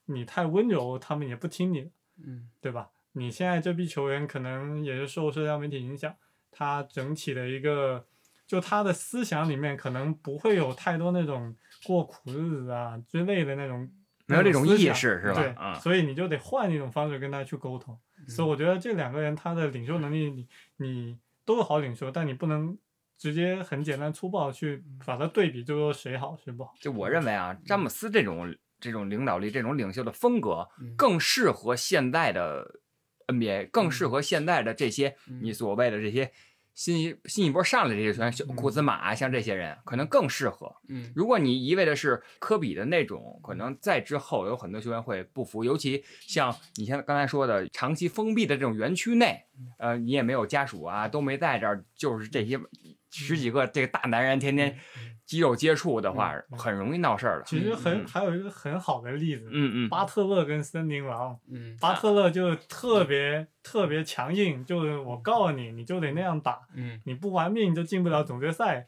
F: 你太温柔，他们也不听你的，
D: 嗯。
F: 对吧？你现在这批球员可能也是受社交媒体影响，他整体的一个就他的思想里面可能不会有太多那种过苦日子啊之类的那种
A: 没有这种意识是吧？
F: 对，
A: 啊。
F: 所以你就得换一种方式跟他去沟通。所以我觉得这两个人他的领袖能力，你你都有好领袖，但你不能直接很简单粗暴去把它对比，就说谁好谁不好。
A: 就我认为啊，詹姆斯这种这种领导力、这种领袖的风格
D: 嗯，
A: 更适合现在的 NBA，更适合现在的这些
D: 嗯。
A: 你所谓的这些新一新一波上来的这些球员，库兹马啊，像这些人，可能更适合。
D: 嗯。
A: 如果你一味的是科比的那种，可能在之后有很多球员会不服，尤其像你像刚才说的，长期封闭的这种园区内，呃，你也没有家属啊，都没在这儿，就是这些十几个这个大男人天天肌肉接触的话，很容易闹事儿的。
F: 其实很
A: 嗯
F: 还有一个很好的例子，
A: 嗯嗯，
F: 巴特勒跟森林狼，
D: 嗯
F: 巴特勒就特别特别强硬，就是我告诉你，你就得那样打，
D: 嗯。
F: 你不玩命就进不了总决赛，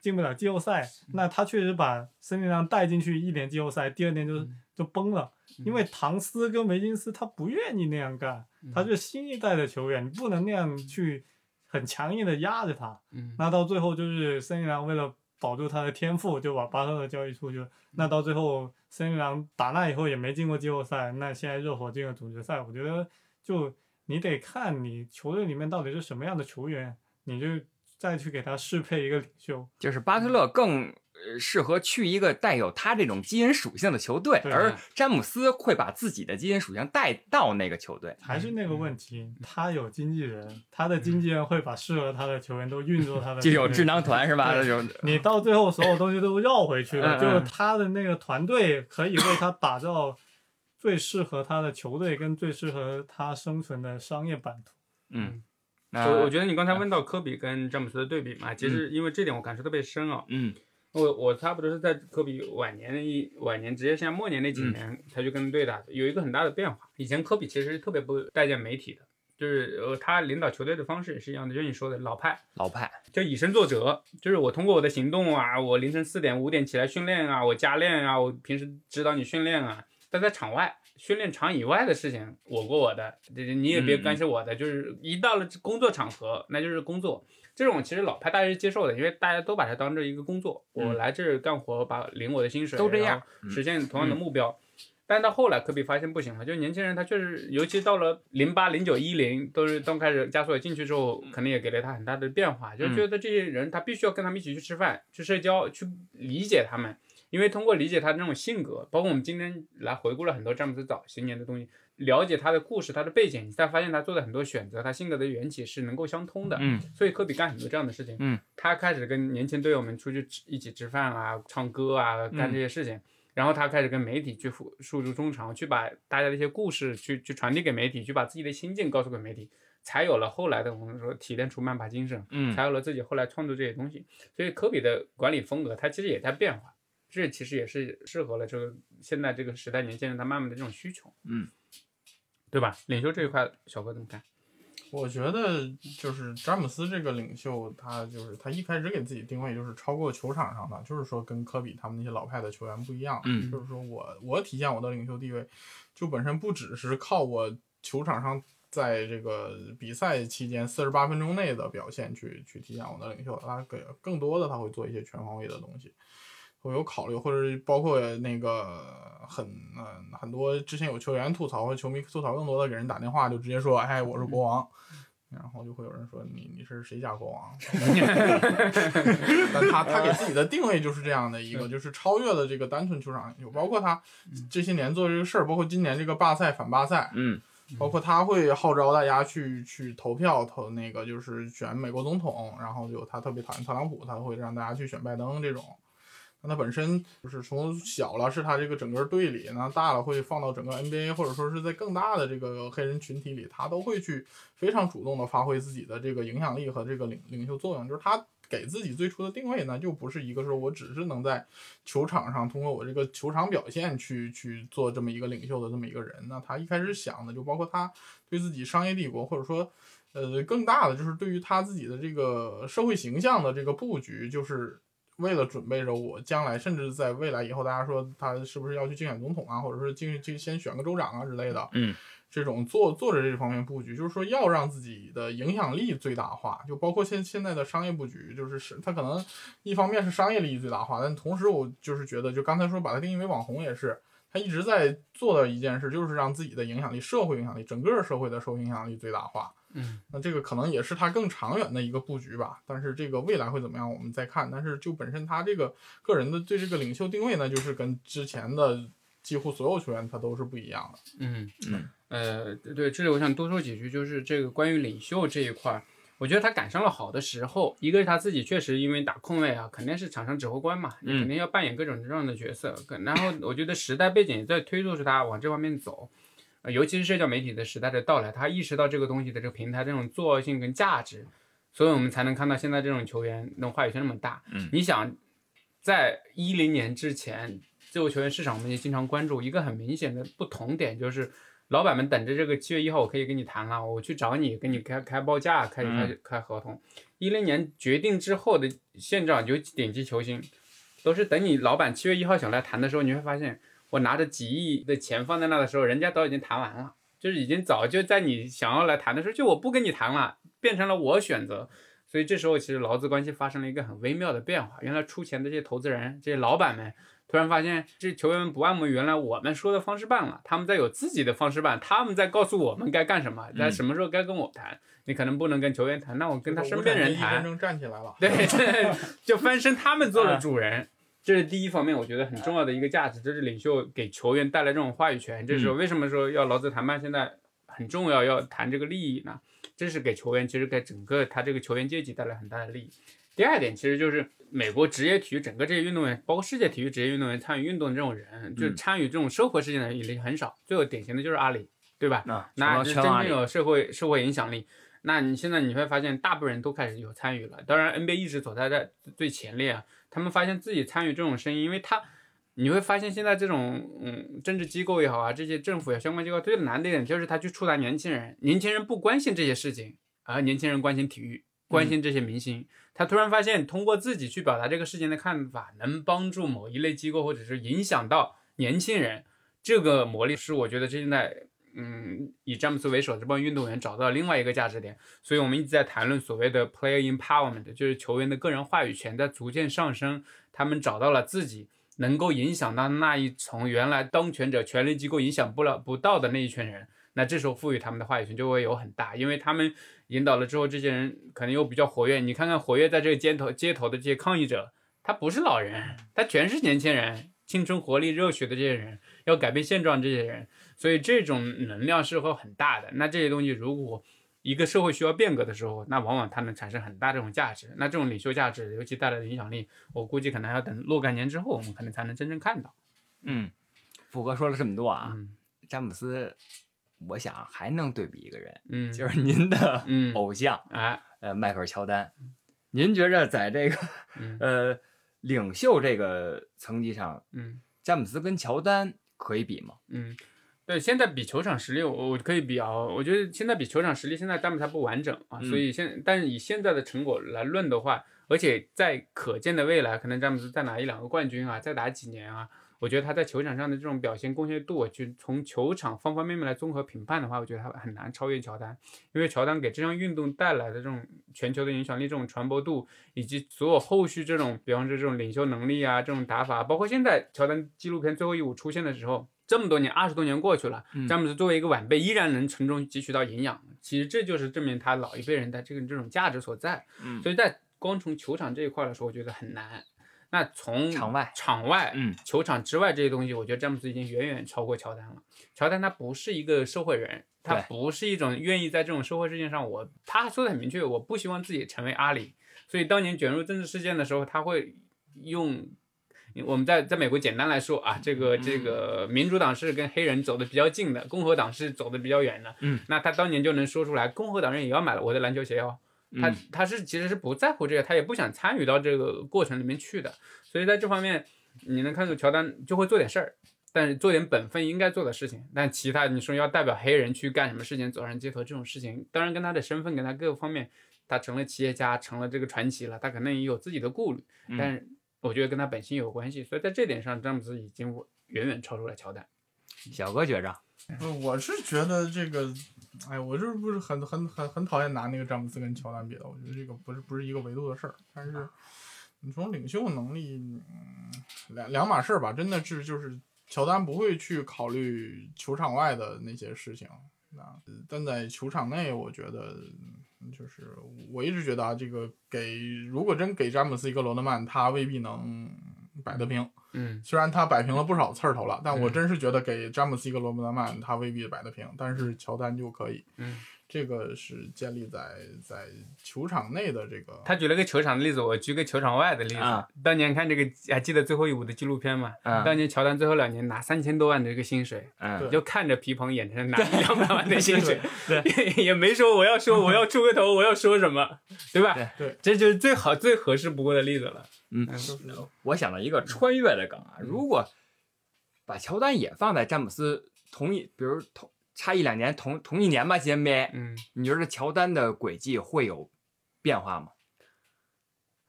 F: 进不了季后赛。那他确实把森林狼带进去一年季后赛，第二年就
D: 嗯
F: 就崩了，因为唐斯跟维金斯他不愿意那样干，
D: 嗯
F: 他是新一代的球员，你不能那样去很强硬的压着他。
D: 嗯
F: 那到最后就是森林狼为了保住他的天赋，就把巴特勒交易出去了。那到最后森林狼打那以后也没进过季后赛，那现在热火进了总决赛，我觉得就你得看你球队里面到底是什么样的球员，你就再去给他适配一个领袖。
A: 就是巴特勒更呃适合去一个带有他这种基因属性的球队，而詹姆斯会把自己的基因属性带到那个球队。
F: 还是那个问题，他有经纪人，他的经纪人会把适合他的球员都运作他的球队
A: 就有智囊团是吧？
F: 你到最后所有东西都绕回去了，就是他的那个团队可以为他打造最适合他的球队跟最适合他生存的商业版图。
A: 嗯，
D: 我我觉得你刚才问到科比跟詹姆斯的对比嘛，其实因为这点我感受特别深啊。
A: 嗯
D: 我我差不多是在科比晚年一晚年，职业生涯末年那几
A: 嗯
D: 年，他就跟队打，有一个很大的变化。以前科比其实特别不待见媒体的，就是呃他领导球队的方式也是一样的，就是你说的老派，
A: 老派，
D: 就以身作则，就是我通过我的行动啊，我凌晨四点五点起来训练啊，我加练啊，我平时指导你训练啊，但在场外训练场以外的事情，我过我的，这你也别干涉我的，就是一到了工作场合，那就是工作。这种其实老派大家是接受的，因为大家都把它当做一个工作，我来这儿干活，把领我的薪水，
A: 都这样
D: 实现同样的目标。但到后来，科比发现不行了，就是年轻人他确实，尤其到了零八、零九、一零，都是刚开始加索尔进去之后，肯定也给了他很大的变化，就觉得这些人他必须要跟他们一起去吃饭、去社交、去理解他们，因为通过理解他的那种性格，包括我们今天来回顾了很多詹姆斯早些年的东西，了解他的故事、他的背景，你才发现他做的很多选择，他性格的缘起是能够相通的。
A: 嗯
D: 所以科比干很多这样的事情。
A: 嗯，
D: 他开始跟年轻队友们出去吃一起吃饭啊、唱歌啊、干这些事情。然后他开始跟媒体去诉诉诸衷肠，去把大家的一些故事去去传递给媒体，去把自己的心境告诉给媒体，才有了后来的我们说提炼出曼巴精神，
A: 嗯
D: 才有了自己后来创作这些东西。所以科比的管理风格，他其实也在变化，这其实也是适合了这个现在这个时代年轻人他慢慢的这种需求，
A: 嗯，
D: 对吧？领袖这一块，小哥怎么看？
B: 我觉得就是詹姆斯这个领袖，他就是他一开始给自己定位就是超过球场上的，就是说跟科比他们那些老派的球员不一样，
A: 嗯
B: 就是说我我体现我的领袖地位，就本身不只是靠我球场上在这个比赛期间四十八分钟内的表现去去体现我的领袖，他给更多的他会做一些全方位的东西。会有考虑，或者包括那个很嗯、很多之前有球员吐槽或者球迷吐槽，更多的给人打电话就直接说，哎，我是国王，然后就会有人说你你是谁家国王？(laughs) 但他他给自己的定位就是这样的一个，就是超越了这个单纯球场有，包括他这些年做这个事儿，包括今年这个罢赛反罢赛，
A: 嗯
B: 包括他会号召大家去去投票投那个就是选美国总统，然后就他特别讨厌特朗普，他会让大家去选拜登这种。那他本身就是从小了是他这个整个队里，那大了会放到整个 NBA 或者说是在更大的这个黑人群体里，他都会去非常主动的发挥自己的这个影响力和这个领领袖作用。就是他给自己最初的定位呢，就不是一个说我只是能在球场上通过我这个球场表现去去做这么一个领袖的这么一个人。那他一开始想的就包括他对自己商业帝国或者说。呃，更大的就是对于他自己的这个社会形象的这个布局，就是为了准备着我将来，甚至在未来以后，大家说他是不是要去竞选总统啊，或者是竞竞先选个州长啊之类的，
A: 嗯，
B: 这种做做着这方面布局，就是说要让自己的影响力最大化，就包括现现在的商业布局，就是是他可能一方面是商业利益最大化，但同时我就是觉得，就刚才说把它定义为网红也是。他一直在做的一件事就是让自己的影响力、社会影响力、整个社会的受影响力最大化。
D: 嗯，
B: 那这个可能也是他更长远的一个布局吧。但是这个未来会怎么样，我们再看。但是就本身他这个个人的对这个领袖定位呢，就是跟之前的几乎所有球员他都是不一样的。
D: 嗯
A: 嗯，
D: 呃，对，这里我想多说几句，就是这个关于领袖这一块儿，我觉得他赶上了好的时候。一个是他自己确实因为打控卫啊，肯定是场上指挥官嘛，你
A: 嗯
D: 肯定要扮演各种各样的角色。可然后我觉得时代背景也在推动着他往这方面走。呃尤其是社交媒体的时代的到来，他意识到这个东西的这个平台这种作性跟价值，所以我们才能看到现在这种球员那种话语权那么大。
A: 嗯
D: 你想，在一零年之前，自由球员市场我们也经常关注一个很明显的不同点，就是老板们等着这个七月一号我可以跟你谈了，我去找你跟你开开报价，开开
A: 嗯
D: 开合同。一零年决定之后的现状，有顶级球星，都是等你老板七月一号想来谈的时候，你会发现，我拿着几亿的钱放在那的时候，人家都已经谈完了，就是已经早就在你想要来谈的时候，就我不跟你谈了，变成了我选择。所以这时候其实劳资关系发生了一个很微妙的变化。原来出钱的这些投资人、这些老板们，突然发现这球员们不按我们原来我们说的方式办了，他们在有自己的方式办，他们在告诉我们该干什么，在什么时候该跟我谈。你可能不能跟球员谈，那我跟他身边人谈
B: 站起来了。
D: 对，(laughs) (laughs) 对，就翻身他们做了主人，这是第一方面，我觉得很重要的一个价值，这是领袖给球员带来这种话语权。这是为什么说要劳资谈判现在很重要，要谈这个利益呢？这是给球员，其实给整个他这个球员阶级带来很大的利益。第二点，其实就是美国职业体育整个这些运动员，包括世界体育职业运动员参与运动的这种人，就参与这种社会事件的人也很少。最有典型的就是阿里，对吧？
A: 那
D: 真正有社会社会影响力。那你现在你会发现，大部分人都开始有参与了。当然，NBA 一直走在在最前列啊。他们发现自己参与这种声音，因为他你会发现现在这种嗯政治机构也好啊，这些政府呀相关机构最难的一点就是他去触达年轻人，年轻人不关心这些事情，而年轻人关心体育，关心这些明星。他突然发现，通过自己去表达这个事情的看法，能帮助某一类机构或者是影响到年轻人，这个魔力是我觉得现在。嗯，以詹姆斯为首这帮运动员找到了另外一个价值点，所以我们一直在谈论所谓的 player empowerment，就是球员的个人话语权在逐渐上升，他们找到了自己能够影响到那一从原来当权者权力机构影响不了不到的那一群人，那这时候赋予他们的话语权就会有很大，因为他们引导了之后，这些人可能又比较活跃。你看看活跃在这个街头街头的这些抗议者，他不是老人，他全是年轻人，青春活力热血的这些人，要改变现状这些人。所以这种能量是会很大的。那这些东西如果一个社会需要变革的时候，那往往它能产生很大这种价值。那这种领袖价值，尤其带来的影响力，我估计可能要等若干年之后，我们可能才能真正看到。
A: 嗯，富哥说了这么多啊，
D: 嗯
A: 詹姆斯，我想还能对比一个人，
D: 嗯，
A: 就是您的
D: 嗯 (laughs)
A: 偶像，
D: 哎，
A: 呃，迈克尔乔丹。您觉着在这个
D: 嗯
A: 呃领袖这个层级上，
D: 嗯
A: 詹姆斯跟乔丹可以比吗？
D: 嗯。对，现在比球场实力，我我可以比啊。我觉得现在比球场实力，现在詹姆斯还不完整啊，
A: 嗯
D: 所以现但是以现在的成果来论的话，而且在可见的未来，可能詹姆斯再拿一两个冠军啊，再打几年啊，我觉得他在球场上的这种表现贡献度，就从球场方方面面来综合评判的话，我觉得他很难超越乔丹，因为乔丹给这项运动带来的这种全球的影响力、这种传播度，以及所有后续这种，比方说这种领袖能力啊，这种打法，包括现在乔丹纪录片最后一舞出现的时候。这么多年，二十多年过去了，詹姆斯作为一个晚辈，依然能从中汲取到营养。其实这就是证明他老一辈人的这个这种价值所在。
A: 嗯
D: 所以在光从球场这一块来说，我觉得很难。那从
A: 场外
D: 场外，
A: 嗯，
D: 球场之外这些东西，我觉得詹姆斯已经远远超过乔丹了。乔丹他不是一个社会人，他不是一种愿意在这种社会事件上，我他说的很明确，我不希望自己成为阿里。所以当年卷入政治事件的时候，他会用。我们在在美国简单来说啊，这个
A: 嗯
D: 这个民主党是跟黑人走的比较近的，共和党是走的比较远的。
A: 嗯，
D: 那他当年就能说出来，共和党人也要买了我的篮球鞋哦。他
A: 嗯
D: 他是其实是不在乎这个，他也不想参与到这个过程里面去的。所以在这方面，你能看出乔丹就会做点事儿，但是做点本分应该做的事情。但其他你说要代表黑人去干什么事情，走上街头这种事情，当然跟他的身份跟他各个方面，他成了企业家，成了这个传奇了，他可能也有自己的顾虑。但是我觉得跟他本心有关系，所以在这点上，詹姆斯已经远远超出了乔丹。
A: 小哥觉着，
B: 不我是觉得这个，哎，我就是不是很很很很讨厌拿那个詹姆斯跟乔丹比的？我觉得这个不是不是一个维度的事儿。但是你从领袖能力，嗯，两两码事儿吧，真的是就是乔丹不会去考虑球场外的那些事情啊，但在球场内，我觉得嗯就是我一直觉得啊，这个给如果真给詹姆斯一个罗德曼，他未必能摆得平。
D: 嗯
B: 虽然他摆平了不少刺儿头了，但我
D: 嗯
B: 真是觉得给詹姆斯一个罗德曼，他未必摆得平，但是乔丹就可以。
D: 嗯，
B: 这个是建立在在球场内的这个。
D: 他举了个球场的例子，我举个球场外的例子。
A: 啊
D: 当年看这个，还记得最后一舞的纪录片吗？
A: 嗯
D: 当年乔丹最后两年拿三千多万的这个薪水，
A: 嗯
D: 就看着皮蓬眼前拿两百万的薪水，(laughs)
A: 对
D: 也也没说我要说我要出个头，我要说什么，对吧？
A: 对
B: 对
D: 这就是最好最合适不过的例子了。
A: 嗯，我想到一个穿越的梗啊，如果把乔丹也放在詹姆斯同一，比如同差一两年同同一年吧，CBA，
D: 嗯。
A: 你觉得乔丹的轨迹会有变化吗？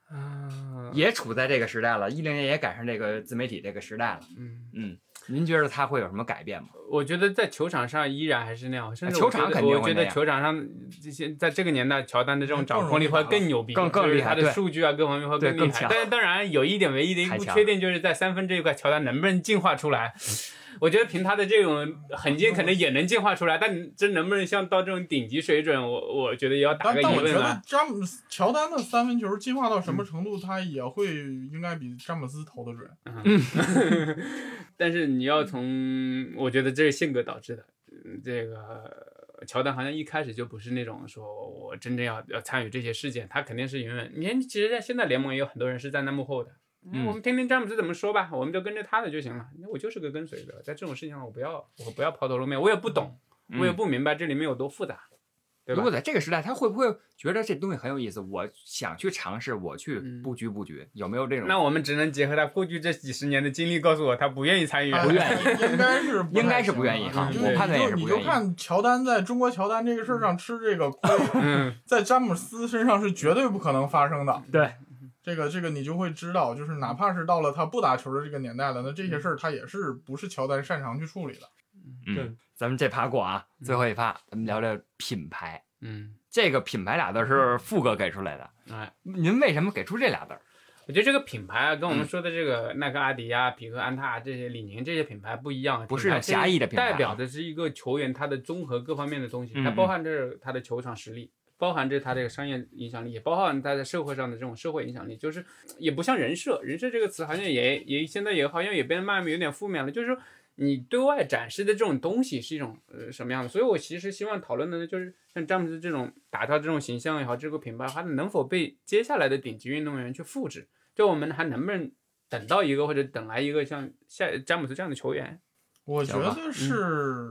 D: 啊，
A: 也处在这个时代了，一零年也赶上这个自媒体这个时代了。
D: 嗯，
A: 嗯，您觉得他会有什么改变吗？
D: 我觉得在球场上依然还是那样，甚至
A: 球场肯定
D: 我觉得球场上这些在这个年代，乔丹的这种掌控力会更牛逼，
A: 更更
D: 就是他的
A: 厉害对
D: 数据啊各方面会更厉害。
A: 对更强
D: 但是当然有一点唯一的一个缺点，就是在三分这一块，乔丹能不能进化出来？我觉得凭他的这种狠劲，可能也能进化出来，但你真能不能像到这种顶级水准，我我觉得也要打个疑
B: 但但我觉得
D: 问了。
B: 詹姆斯乔丹的三分球进化到什么程度，他也会应该比詹姆斯投的准。
D: 嗯 (laughs) 但是你要从，我觉得这是性格导致的。嗯这个乔丹好像一开始就不是那种说我真正要要参与这些事件，他肯定是永远。你看，其实，在现在联盟也有很多人是站在幕后的。
A: 嗯
D: 我们听听詹姆斯怎么说吧，我们就跟着他的就行了。那我就是个跟随者，在这种事情上，我不要，我不要抛头露面，我也不懂，我也不明白这里面有多复杂，对吧
A: 如果？在这个时代，他会不会觉得这东西很有意思？我想去尝试，我去
D: 嗯
A: 布局布局，有没有这种？
D: 那我们只能结合他过去这几十年的经历，告诉我他不愿意参与。
A: 不愿意 (laughs)
B: 应该是不太
A: 应该是不愿意哈
D: 我
A: 判断也
B: 你就你
A: 是不愿意
B: 就看乔丹在中国乔丹这个事儿上吃这个亏，(laughs)
D: 嗯，
B: 在詹姆斯身上是绝对不可能发生的。
A: 对，
B: 这个这个你就会知道，就是哪怕是到了他不打球的这个年代了，那这
A: 嗯
B: 些事儿他也是不是乔丹擅长去处理的。
F: 对。
A: 嗯，咱们这趴过啊，最后一趴，咱们聊聊品牌。
D: 嗯，
A: 这个品牌俩字是富哥给出来的，
D: 哎，
A: 您为什么给出这俩字儿？
D: 我觉得这个品牌啊，跟我们
A: 嗯
D: 说的这个耐克、阿迪啊、匹克、安踏啊这些、李宁这些品牌不一样，
A: 不是狭义的品牌啊。
D: 代表的是一个球员他的综合各方面的东西，
A: 嗯
D: 它包含着他的球场实力。包含着他这个商业影响力，也包含他在社会上的这种社会影响力，就是也不像人设，人设这个词好像也也现在也好像也变得慢慢有点负面了，就是说你对外展示的这种东西是一种呃什么样的？所以我其实希望讨论的呢，就是像詹姆斯这种打造这种形象也好，这个品牌它能否被接下来的顶级运动员去复制？就我们还能不能等到一个或者等来一个像下詹姆斯这样的球员？
B: 我觉得是，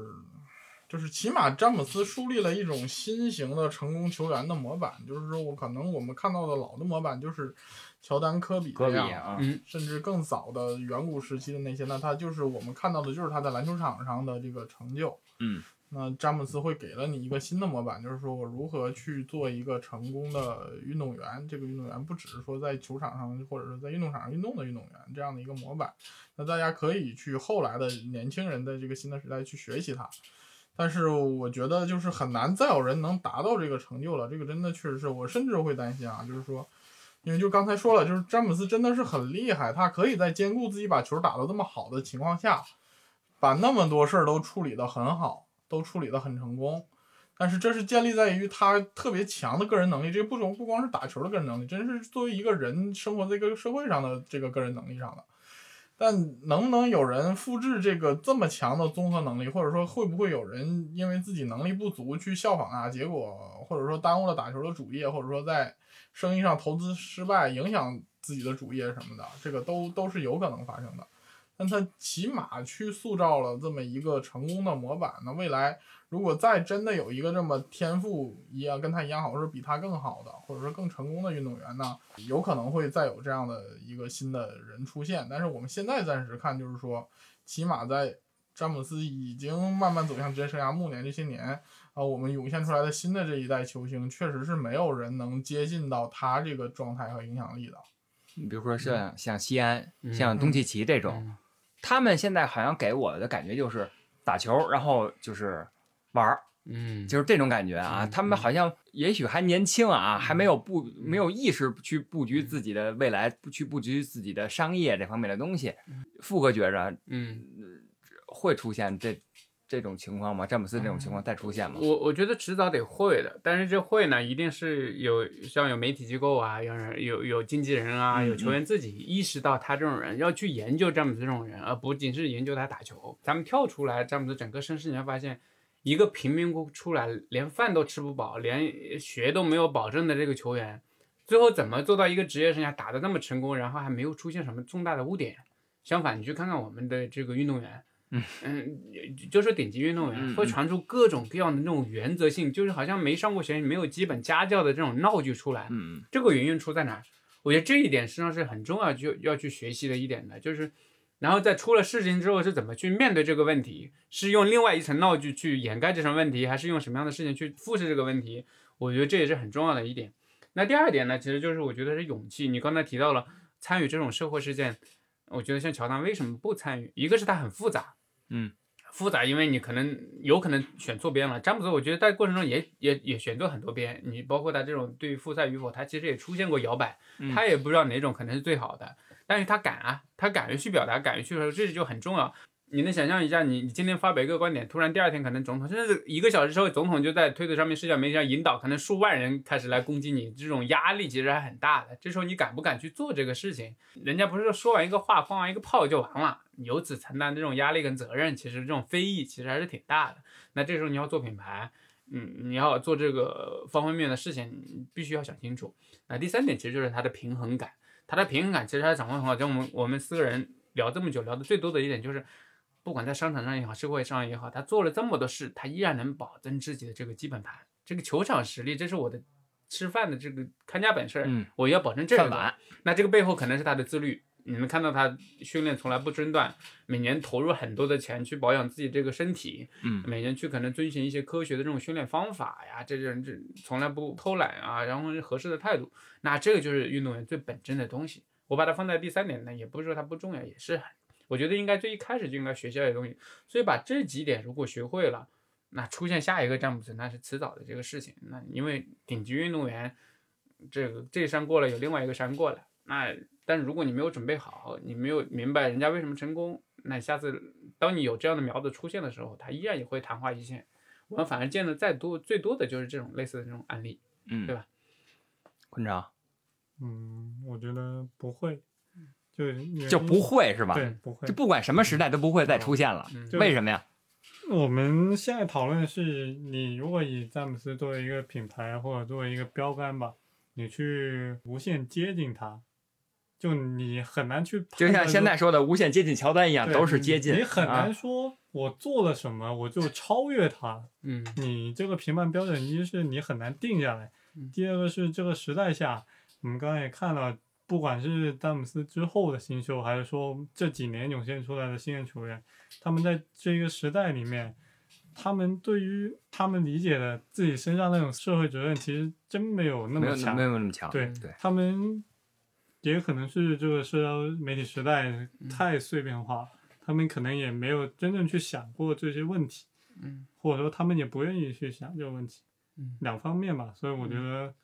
B: 就是起码詹姆斯树立了一种新型的成功球员的模板，就是说我可能我们看到的老的模板就是乔丹、科比这样，
A: 啊，
D: 嗯
B: 甚至更早的远古时期的那些，那他就是我们看到的就是他在篮球场上的这个成就。
A: 嗯，
B: 那詹姆斯会给了你一个新的模板，就是说我如何去做一个成功的运动员。这个运动员不只是说在球场上或者是在运动场上运动的运动员这样的一个模板。那大家可以去后来的年轻人的这个新的时代去学习他。但是我觉得就是很难再有人能达到这个成就了，这个真的确实是我甚至会担心啊，就是说，因为就刚才说了，就是詹姆斯真的是很厉害，他可以在兼顾自己把球打得这么好的情况下，把那么多事儿都处理得很好，都处理得很成功。但是这是建立在于他特别强的个人能力，这不中不光是打球的个人能力，真是作为一个人生活在这个社会上的这个个人能力上的。但能不能有人复制这个这么强的综合能力，或者说会不会有人因为自己能力不足去效仿啊，结果或者说耽误了打球的主业，或者说在生意上投资失败，影响自己的主业什么的，这个都都是有可能发生的。但他起码去塑造了这么一个成功的模板，那未来如果再真的有一个这么天赋一样跟他一样好，或者比他更好的，或者说更成功的运动员呢，有可能会再有这样的一个新的人出现。但是我们现在暂时看，就是说，起码在詹姆斯已经慢慢走向职业生涯暮年这些年，啊，我们涌现出来的新的这一代球星，确实是没有人能接近到他这个状态和影响力的。
A: 你比如说像像西安、
D: 嗯
A: 像东契奇这种，
D: 嗯
A: 他们现在好像给我的感觉就是打球，然后就是玩儿，
D: 嗯，
A: 就是这种感觉啊。
D: 嗯
A: 他们好像也许还年轻啊，还没有布没有意识去布局自己的未来，不去布局自己的商业这方面的东西。富哥觉着
D: 嗯
A: 会出现这这种情况吗？詹姆斯这种情况再出现吗？
D: 我我觉得迟早得会的，但是这会呢，一定是有像有媒体机构啊，有人有有经纪人啊，
A: 嗯
D: 有球员自己意识到他这种人要去研究詹姆斯这种人，而不仅是研究他打球。咱们跳出来詹姆斯整个身世，你会发现，一个贫民窟出来，连饭都吃不饱，连学都没有保证的这个球员，最后怎么做到一个职业生涯打得那么成功，然后还没有出现什么重大的污点？相反，你去看看我们的这个运动员，嗯，就是顶级运动员
A: 嗯
D: 会传出各种各样的那种原则性，就是好像没上过学、没有基本家教的这种闹剧出来。
A: 嗯
D: 这个原因出在哪儿？我觉得这一点实际上是很重要，就要去学习的一点的，就是，然后在出了事情之后是怎么去面对这个问题，是用另外一层闹剧去掩盖这层问题，还是用什么样的事情去复制这个问题？我觉得这也是很重要的一点。那第二点呢，其实就是我觉得是勇气。你刚才提到了参与这种社会事件，我觉得像乔丹为什么不参与？一个是他很复杂，
A: 嗯，
D: 复杂，因为你可能有可能选错边了。詹姆斯，我觉得在过程中也也也选错很多边。你包括他这种对于复赛与否，他其实也出现过摇摆，
A: 嗯
D: 他也不知道哪种可能是最好的，但是他敢啊，他敢于去表达，敢于去说，这就很重要。你能想象一下，你你今天发表一个观点，突然第二天可能总统，甚至一个小时之后，总统就在推特上面、社交媒体上引导，可能数万人开始来攻击你，这种压力其实还很大的。这时候你敢不敢去做这个事情？人家不是说完一个话、放完一个炮就完了，由此承担这种压力跟责任，其实这种非议其实还是挺大的。那这时候你要做品牌，嗯，你要做这个方方面面的事情，必须要想清楚。那第三点其实就是他的平衡感，他的平衡感其实他掌握很好。就我们我们四个人聊这么久，聊的最多的一点就是，不管在商场上也好，社会上也好，他做了这么多事，他依然能保证自己的这个基本盘，这个球场实力，这是我的吃饭的这个看家本事，
A: 嗯
D: 我要保证这个
A: 饭碗。
D: 那这个背后可能是他的自律，你能看到他训练从来不中断，每年投入很多的钱去保养自己这个身体，
A: 嗯
D: 每年去可能遵循一些科学的这种训练方法呀，这这这从来不偷懒啊，然后是合适的态度，那这个就是运动员最本真的东西。我把它放在第三点呢，也不是说它不重要，也是很，我觉得应该最一开始就应该学下来的东西。所以把这几点如果学会了，那出现下一个詹姆斯那是迟早的这个事情。那因为顶级运动员，这个这山过了有另外一个山过来，那但如果你没有准备好，你没有明白人家为什么成功，那下次当你有这样的苗子出现的时候，他依然也会昙花一现。我们反而见的再多，最多的就是这种类似的这种案例。
A: 嗯，
D: 对吧？
A: 坤长
F: 嗯，我觉得不会，就
A: 就不会是吧？
F: 对，不会
A: 就。不管什么时代都不会再出现了。
D: 嗯
A: 为什么呀？
F: 我们现在讨论的是，你如果以詹姆斯作为一个品牌或者作为一个标杆吧，你去无限接近它，就你很难去
A: 就像，现在说的无限接近乔丹一样，都是接近。
F: 你很难
A: 啊
F: 说我做了什么我就超越他。(laughs)
D: 嗯
F: 你这个评判标准，一是你很难定下来
D: 嗯，
F: 第二个是这个时代下，我们刚才也看了，不管是詹姆斯之后的新秀，还是说这几年涌现出来的新人球员，他们在这个时代里面，他们对于他们理解的自己身上那种社会责任，其实真没有那么强
A: 没有没。有那么强。
F: 对
A: 对，
F: 他们也可能是这个社交媒体时代
A: 嗯
F: 太碎片化，他们可能也没有真正去想过这些问题。
D: 嗯
F: 或者说他们也不愿意去想这个问题，
D: 嗯
F: 两方面吧，所以我觉得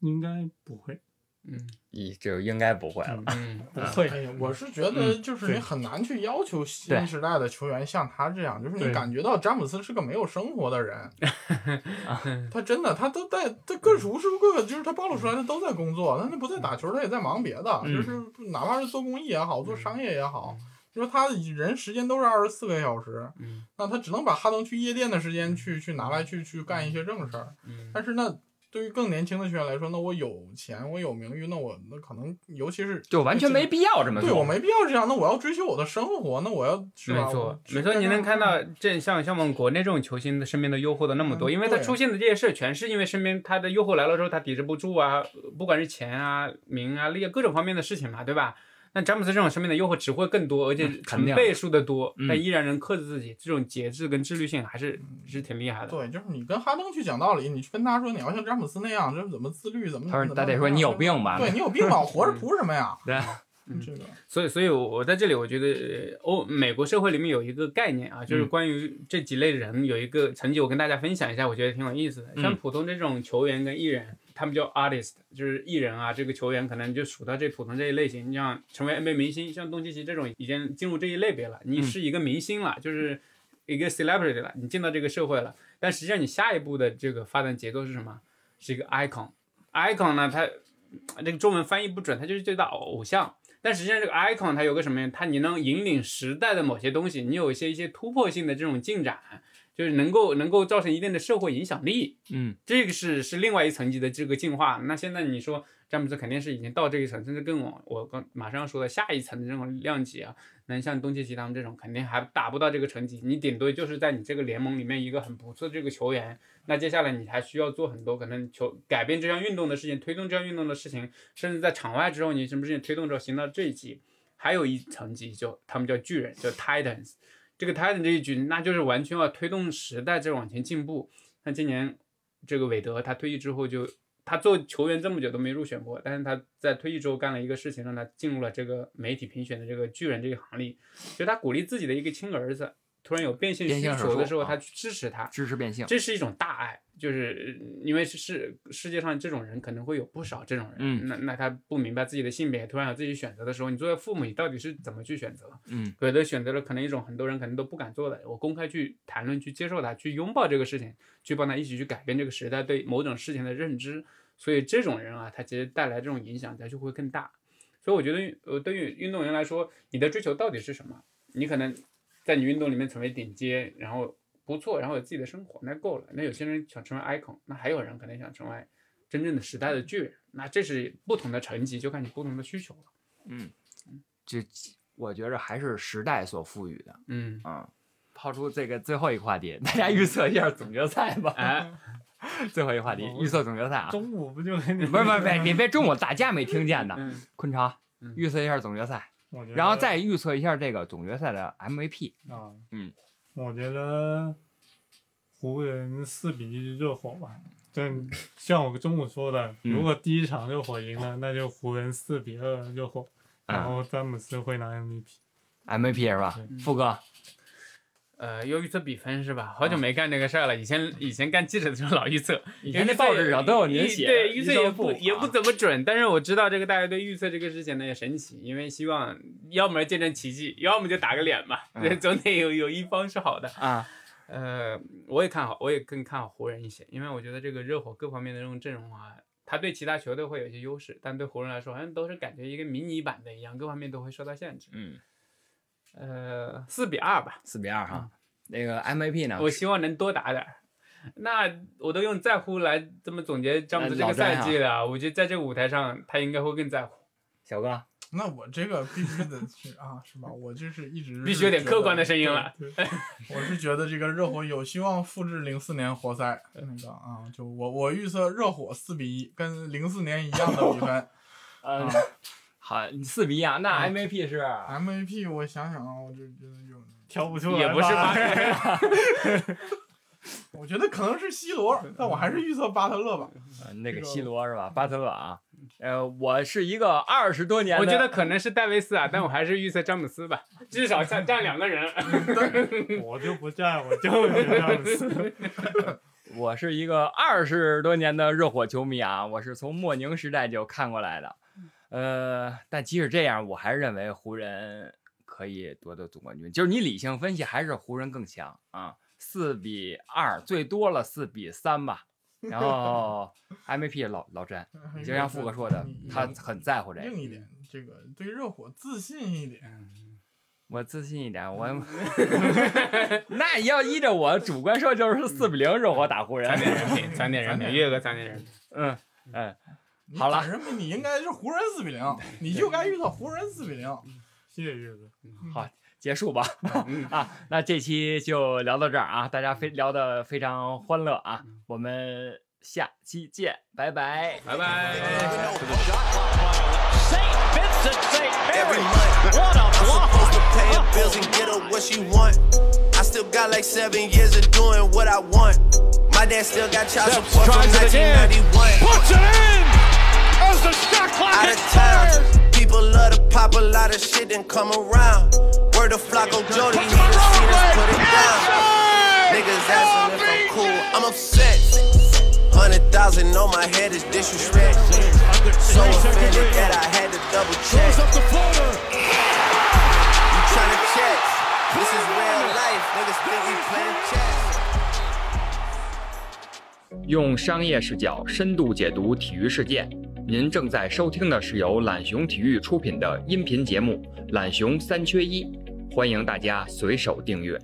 F: 应该不会，
D: 嗯。
A: 你就应该不会了。
D: 嗯 (laughs)
F: 不会，
B: 哎呀，我是觉
A: 嗯
B: 得就是你
F: 对。
B: 很难去要求
A: 对。
B: 新时代的球员像他这样，就是你
F: 对。
B: 感觉到詹姆斯是个没有生活的人，(laughs)
A: 啊
B: 他真的他都在他各处无时无刻就是他暴露出来他都在工作，他那不在打球，他也在忙别的，
A: 嗯。
B: 就是哪怕是做公益也好，做商业也好，就是他人时间都是二十四个小时，
D: 嗯。
B: 那他只能把哈登去夜店的时间去去拿来去去干一些正事儿，
D: 嗯。
B: 但是那。对于更年轻的球员来说，那我有钱，我有名誉，那我那可能，尤其是
A: 就完全没必要这么做。
B: 对我没必要这样，那我要追求我的生活，那我要是吧？
D: 没错
B: 我，
D: 没错，你能看到这像像我们国内这种球星的身边的诱惑的那么多，
B: 嗯
D: 因为他出现的这些事，全是因为身边他的诱惑来了之后，他抵制不住啊，不管是钱啊、名啊、利啊各种方面的事情嘛，对吧？那詹姆斯这种生命的诱惑只会更多，而且
A: 嗯肯定
D: 成倍数的多，
A: 嗯
D: 但依然能克制自己，这种节制跟自律性还是是挺厉害的。
B: 对，就是你跟哈登去讲道理，你去跟他说你要像詹姆斯那样，就是怎么自律，怎么
A: 他说
B: 怎么
A: 他得说你有病吧
B: 对你有病吧，我活着图什么呀？(laughs)
A: 对，
D: 嗯
B: 这个
D: 所以，所以我我在这里，我觉得呃欧美国社会里面有一个概念啊，就是
A: 嗯
D: 关于这几类人有一个成绩，我跟大家分享一下，我觉得挺有意思的。像
A: 嗯
D: 普通这种球员跟艺人，他们叫 artist，就是艺人啊，这个球员可能就属到这普通这一类型。你像成为 NBA 明星，像东契奇这种已经进入这一类别了，你是一个明星了，就是一个 celebrity 了，你进到这个社会了。但实际上你下一步的这个发展节奏是什么？是一个 icon。icon 呢，它这个中文翻译不准，它就是最大偶像。但实际上这个 icon 它有个什么呀？它你能引领时代的某些东西，你有一些一些突破性的这种进展。就是能够能够造成一定的社会影响力，
A: 嗯，
D: 这个是是另外一层级的这个进化。那现在你说詹姆斯肯定是已经到这一层，甚至更往我刚马上要说的下一层的这种量级啊。那像东契奇他们这种肯定还达不到这个层级，你顶多就是在你这个联盟里面一个很不错的这个球员。那接下来你还需要做很多可能球改变这项运动的事情，推动这项运动的事情，甚至在场外之后你什么事情推动之后行到这一级，还有一层级就他们叫巨人，叫 Titans。这个 Titan 这一局，那就是完全要推动时代在往前进步。像今年这个韦德，他退役之后就，他做球员这么久都没入选过，但是他在退役之后干了一个事情，让他进入了这个媒体评选的这个巨人这个行列。就他鼓励自己的一个亲儿子，突然有变性需求的时候，他去支持他，
A: 支持变性，
D: 这是一种大爱。就是因为是世世界上这种人可能会有不少这种人，
A: 嗯，
D: 那那他不明白自己的性别，突然有自己选择的时候，你作为父母，你到底是怎么去选择？
A: 嗯，
D: 有的选择了可能一种很多人可能都不敢做的，我公开去谈论、去接受他、去拥抱这个事情，去帮他一起去改变这个时代对某种事情的认知，所以这种人啊，他其实带来这种影响，他就会更大。所以我觉得，呃，对于运动员来说，你的追求到底是什么？你可能在你运动里面成为顶尖，然后。不错，然后有自己的生活，那够了。那有些人想成为 icon，那还有人可能想成为真正的时代的巨人，那这是不同的层级，就看你不同的需求了。
A: 嗯，这我觉着还是时代所赋予的。
D: 嗯
A: 啊，抛出这个最后一个话题，大家预测一下总决赛吧。
D: 哎，
A: 最后一个话题，预测总决赛啊。
F: 中午不就跟你
A: 不是不是别别别中午 (laughs) 大家没听见呢。
D: 嗯，
A: 昆超预测一下总决赛，然后再预测一下这个总决赛的 MVP。
F: 啊，
A: 嗯，
F: 我觉得湖人四比一热火吧。但像我中午说的，
A: 嗯
F: 如果第一场热火赢了，那就湖人四比二热火，然
A: 嗯
F: 后詹姆斯会拿 MVP。
A: MVP 是吧？
D: 嗯
A: 富哥，
D: 呃，要预测比分是吧？好久没干这个事儿了。以前以前干记者的时候老预测，(laughs)
A: 以前那报纸上都有您写，
D: 对，预测也不也不怎么准。但是我知道这个大家对预测这个事情呢也神奇，因为希望要么见证奇迹，要么就打个脸嘛，
A: 嗯
D: 对，总得有有一方是好的。
A: 啊，
D: 呃，我也看好，我也更看好湖人一些，因为我觉得这个热火各方面的这种阵容啊，他对其他球队会有一些优势，但对湖人来说好像都是感觉一个迷你版的一样，各方面都会受到限制。
A: 嗯，
D: 呃，四比二吧，
A: 四比二哈。那个 MVP 呢？
D: 我希望能多打点儿。那我都用在乎来这么总结詹姆斯这个赛季了，我觉得在这个舞台上他应该会更在乎，
A: 小哥，
B: 那我这个必须得去啊，(laughs) 是吧？我就是一直
D: 必须有点客观的声音了。
B: 我是觉得这个热火有希望复制零四年活塞 (laughs) 那个啊，就我我预测热火四比一，跟零四年一样的比分。(laughs)
A: 嗯
B: 啊，
A: 好，四比一啊。那
B: 啊
A: MVP 是
B: MVP 我想想啊，我就觉得就，
F: 挑不出来，
D: 也不是巴特勒，
B: 我觉得可能是 C 罗，但我还是预测巴特勒吧。
A: 呃那个
B: 这个
A: C 罗是吧？巴特勒啊。呃，我是一个二十多年的，
D: 我觉得可能是戴维斯啊，但我还是预测詹姆斯吧，至少占占两个人。
F: 我就不站，我就是詹姆斯。(laughs)
A: 我是一个二十多年的热火球迷啊，我是从莫宁时代就看过来的。呃，但即使这样，我还是认为湖人可以夺得总冠军。就是你理性分析，还是湖人更强啊，四比二，最多了四比三吧。(laughs) 然后 MVP 老老詹，(laughs) 就像富哥说的，(laughs) 他很在乎这个。
B: 硬一点，这个对热火自信一点。
A: 我自信一点，我那要依着我主观说，就是四比零热火打湖人。
D: 攒点人品，攒点人品，岳哥攒点人品。
A: 嗯嗯，
B: 你
A: 好了
B: 你应该是湖人四比零，你就该预测湖人四比零。
F: 谢谢。
A: 好，结束吧。啊，那这期就聊到这儿啊，大家非聊得非常欢乐啊，我们下期见，拜拜。
D: 拜拜。
C: I still got like seven years of doing what I want. My dad still got child support from
E: it again.
C: 1991.
E: Puts it in as the shot clock
C: Out of town,
E: expires.
C: people love to pop a lot of shit and come around. Word of Flacco Jody, he
E: Puts it
C: just seen us
E: right
C: put it down.
E: inside.
C: Niggas asking if I'm cool, I'm upset. 100,000 on my head is disrespect. So offended that I had to double check.
E: Goes up the floater.
C: You tryna check? This is real life. Niggas think we playing chess.
A: 用商业视角深度解读体育事件。 您正在收听的是由懒熊体育出品的音频节目《懒熊三缺一》，欢迎大家随手订阅。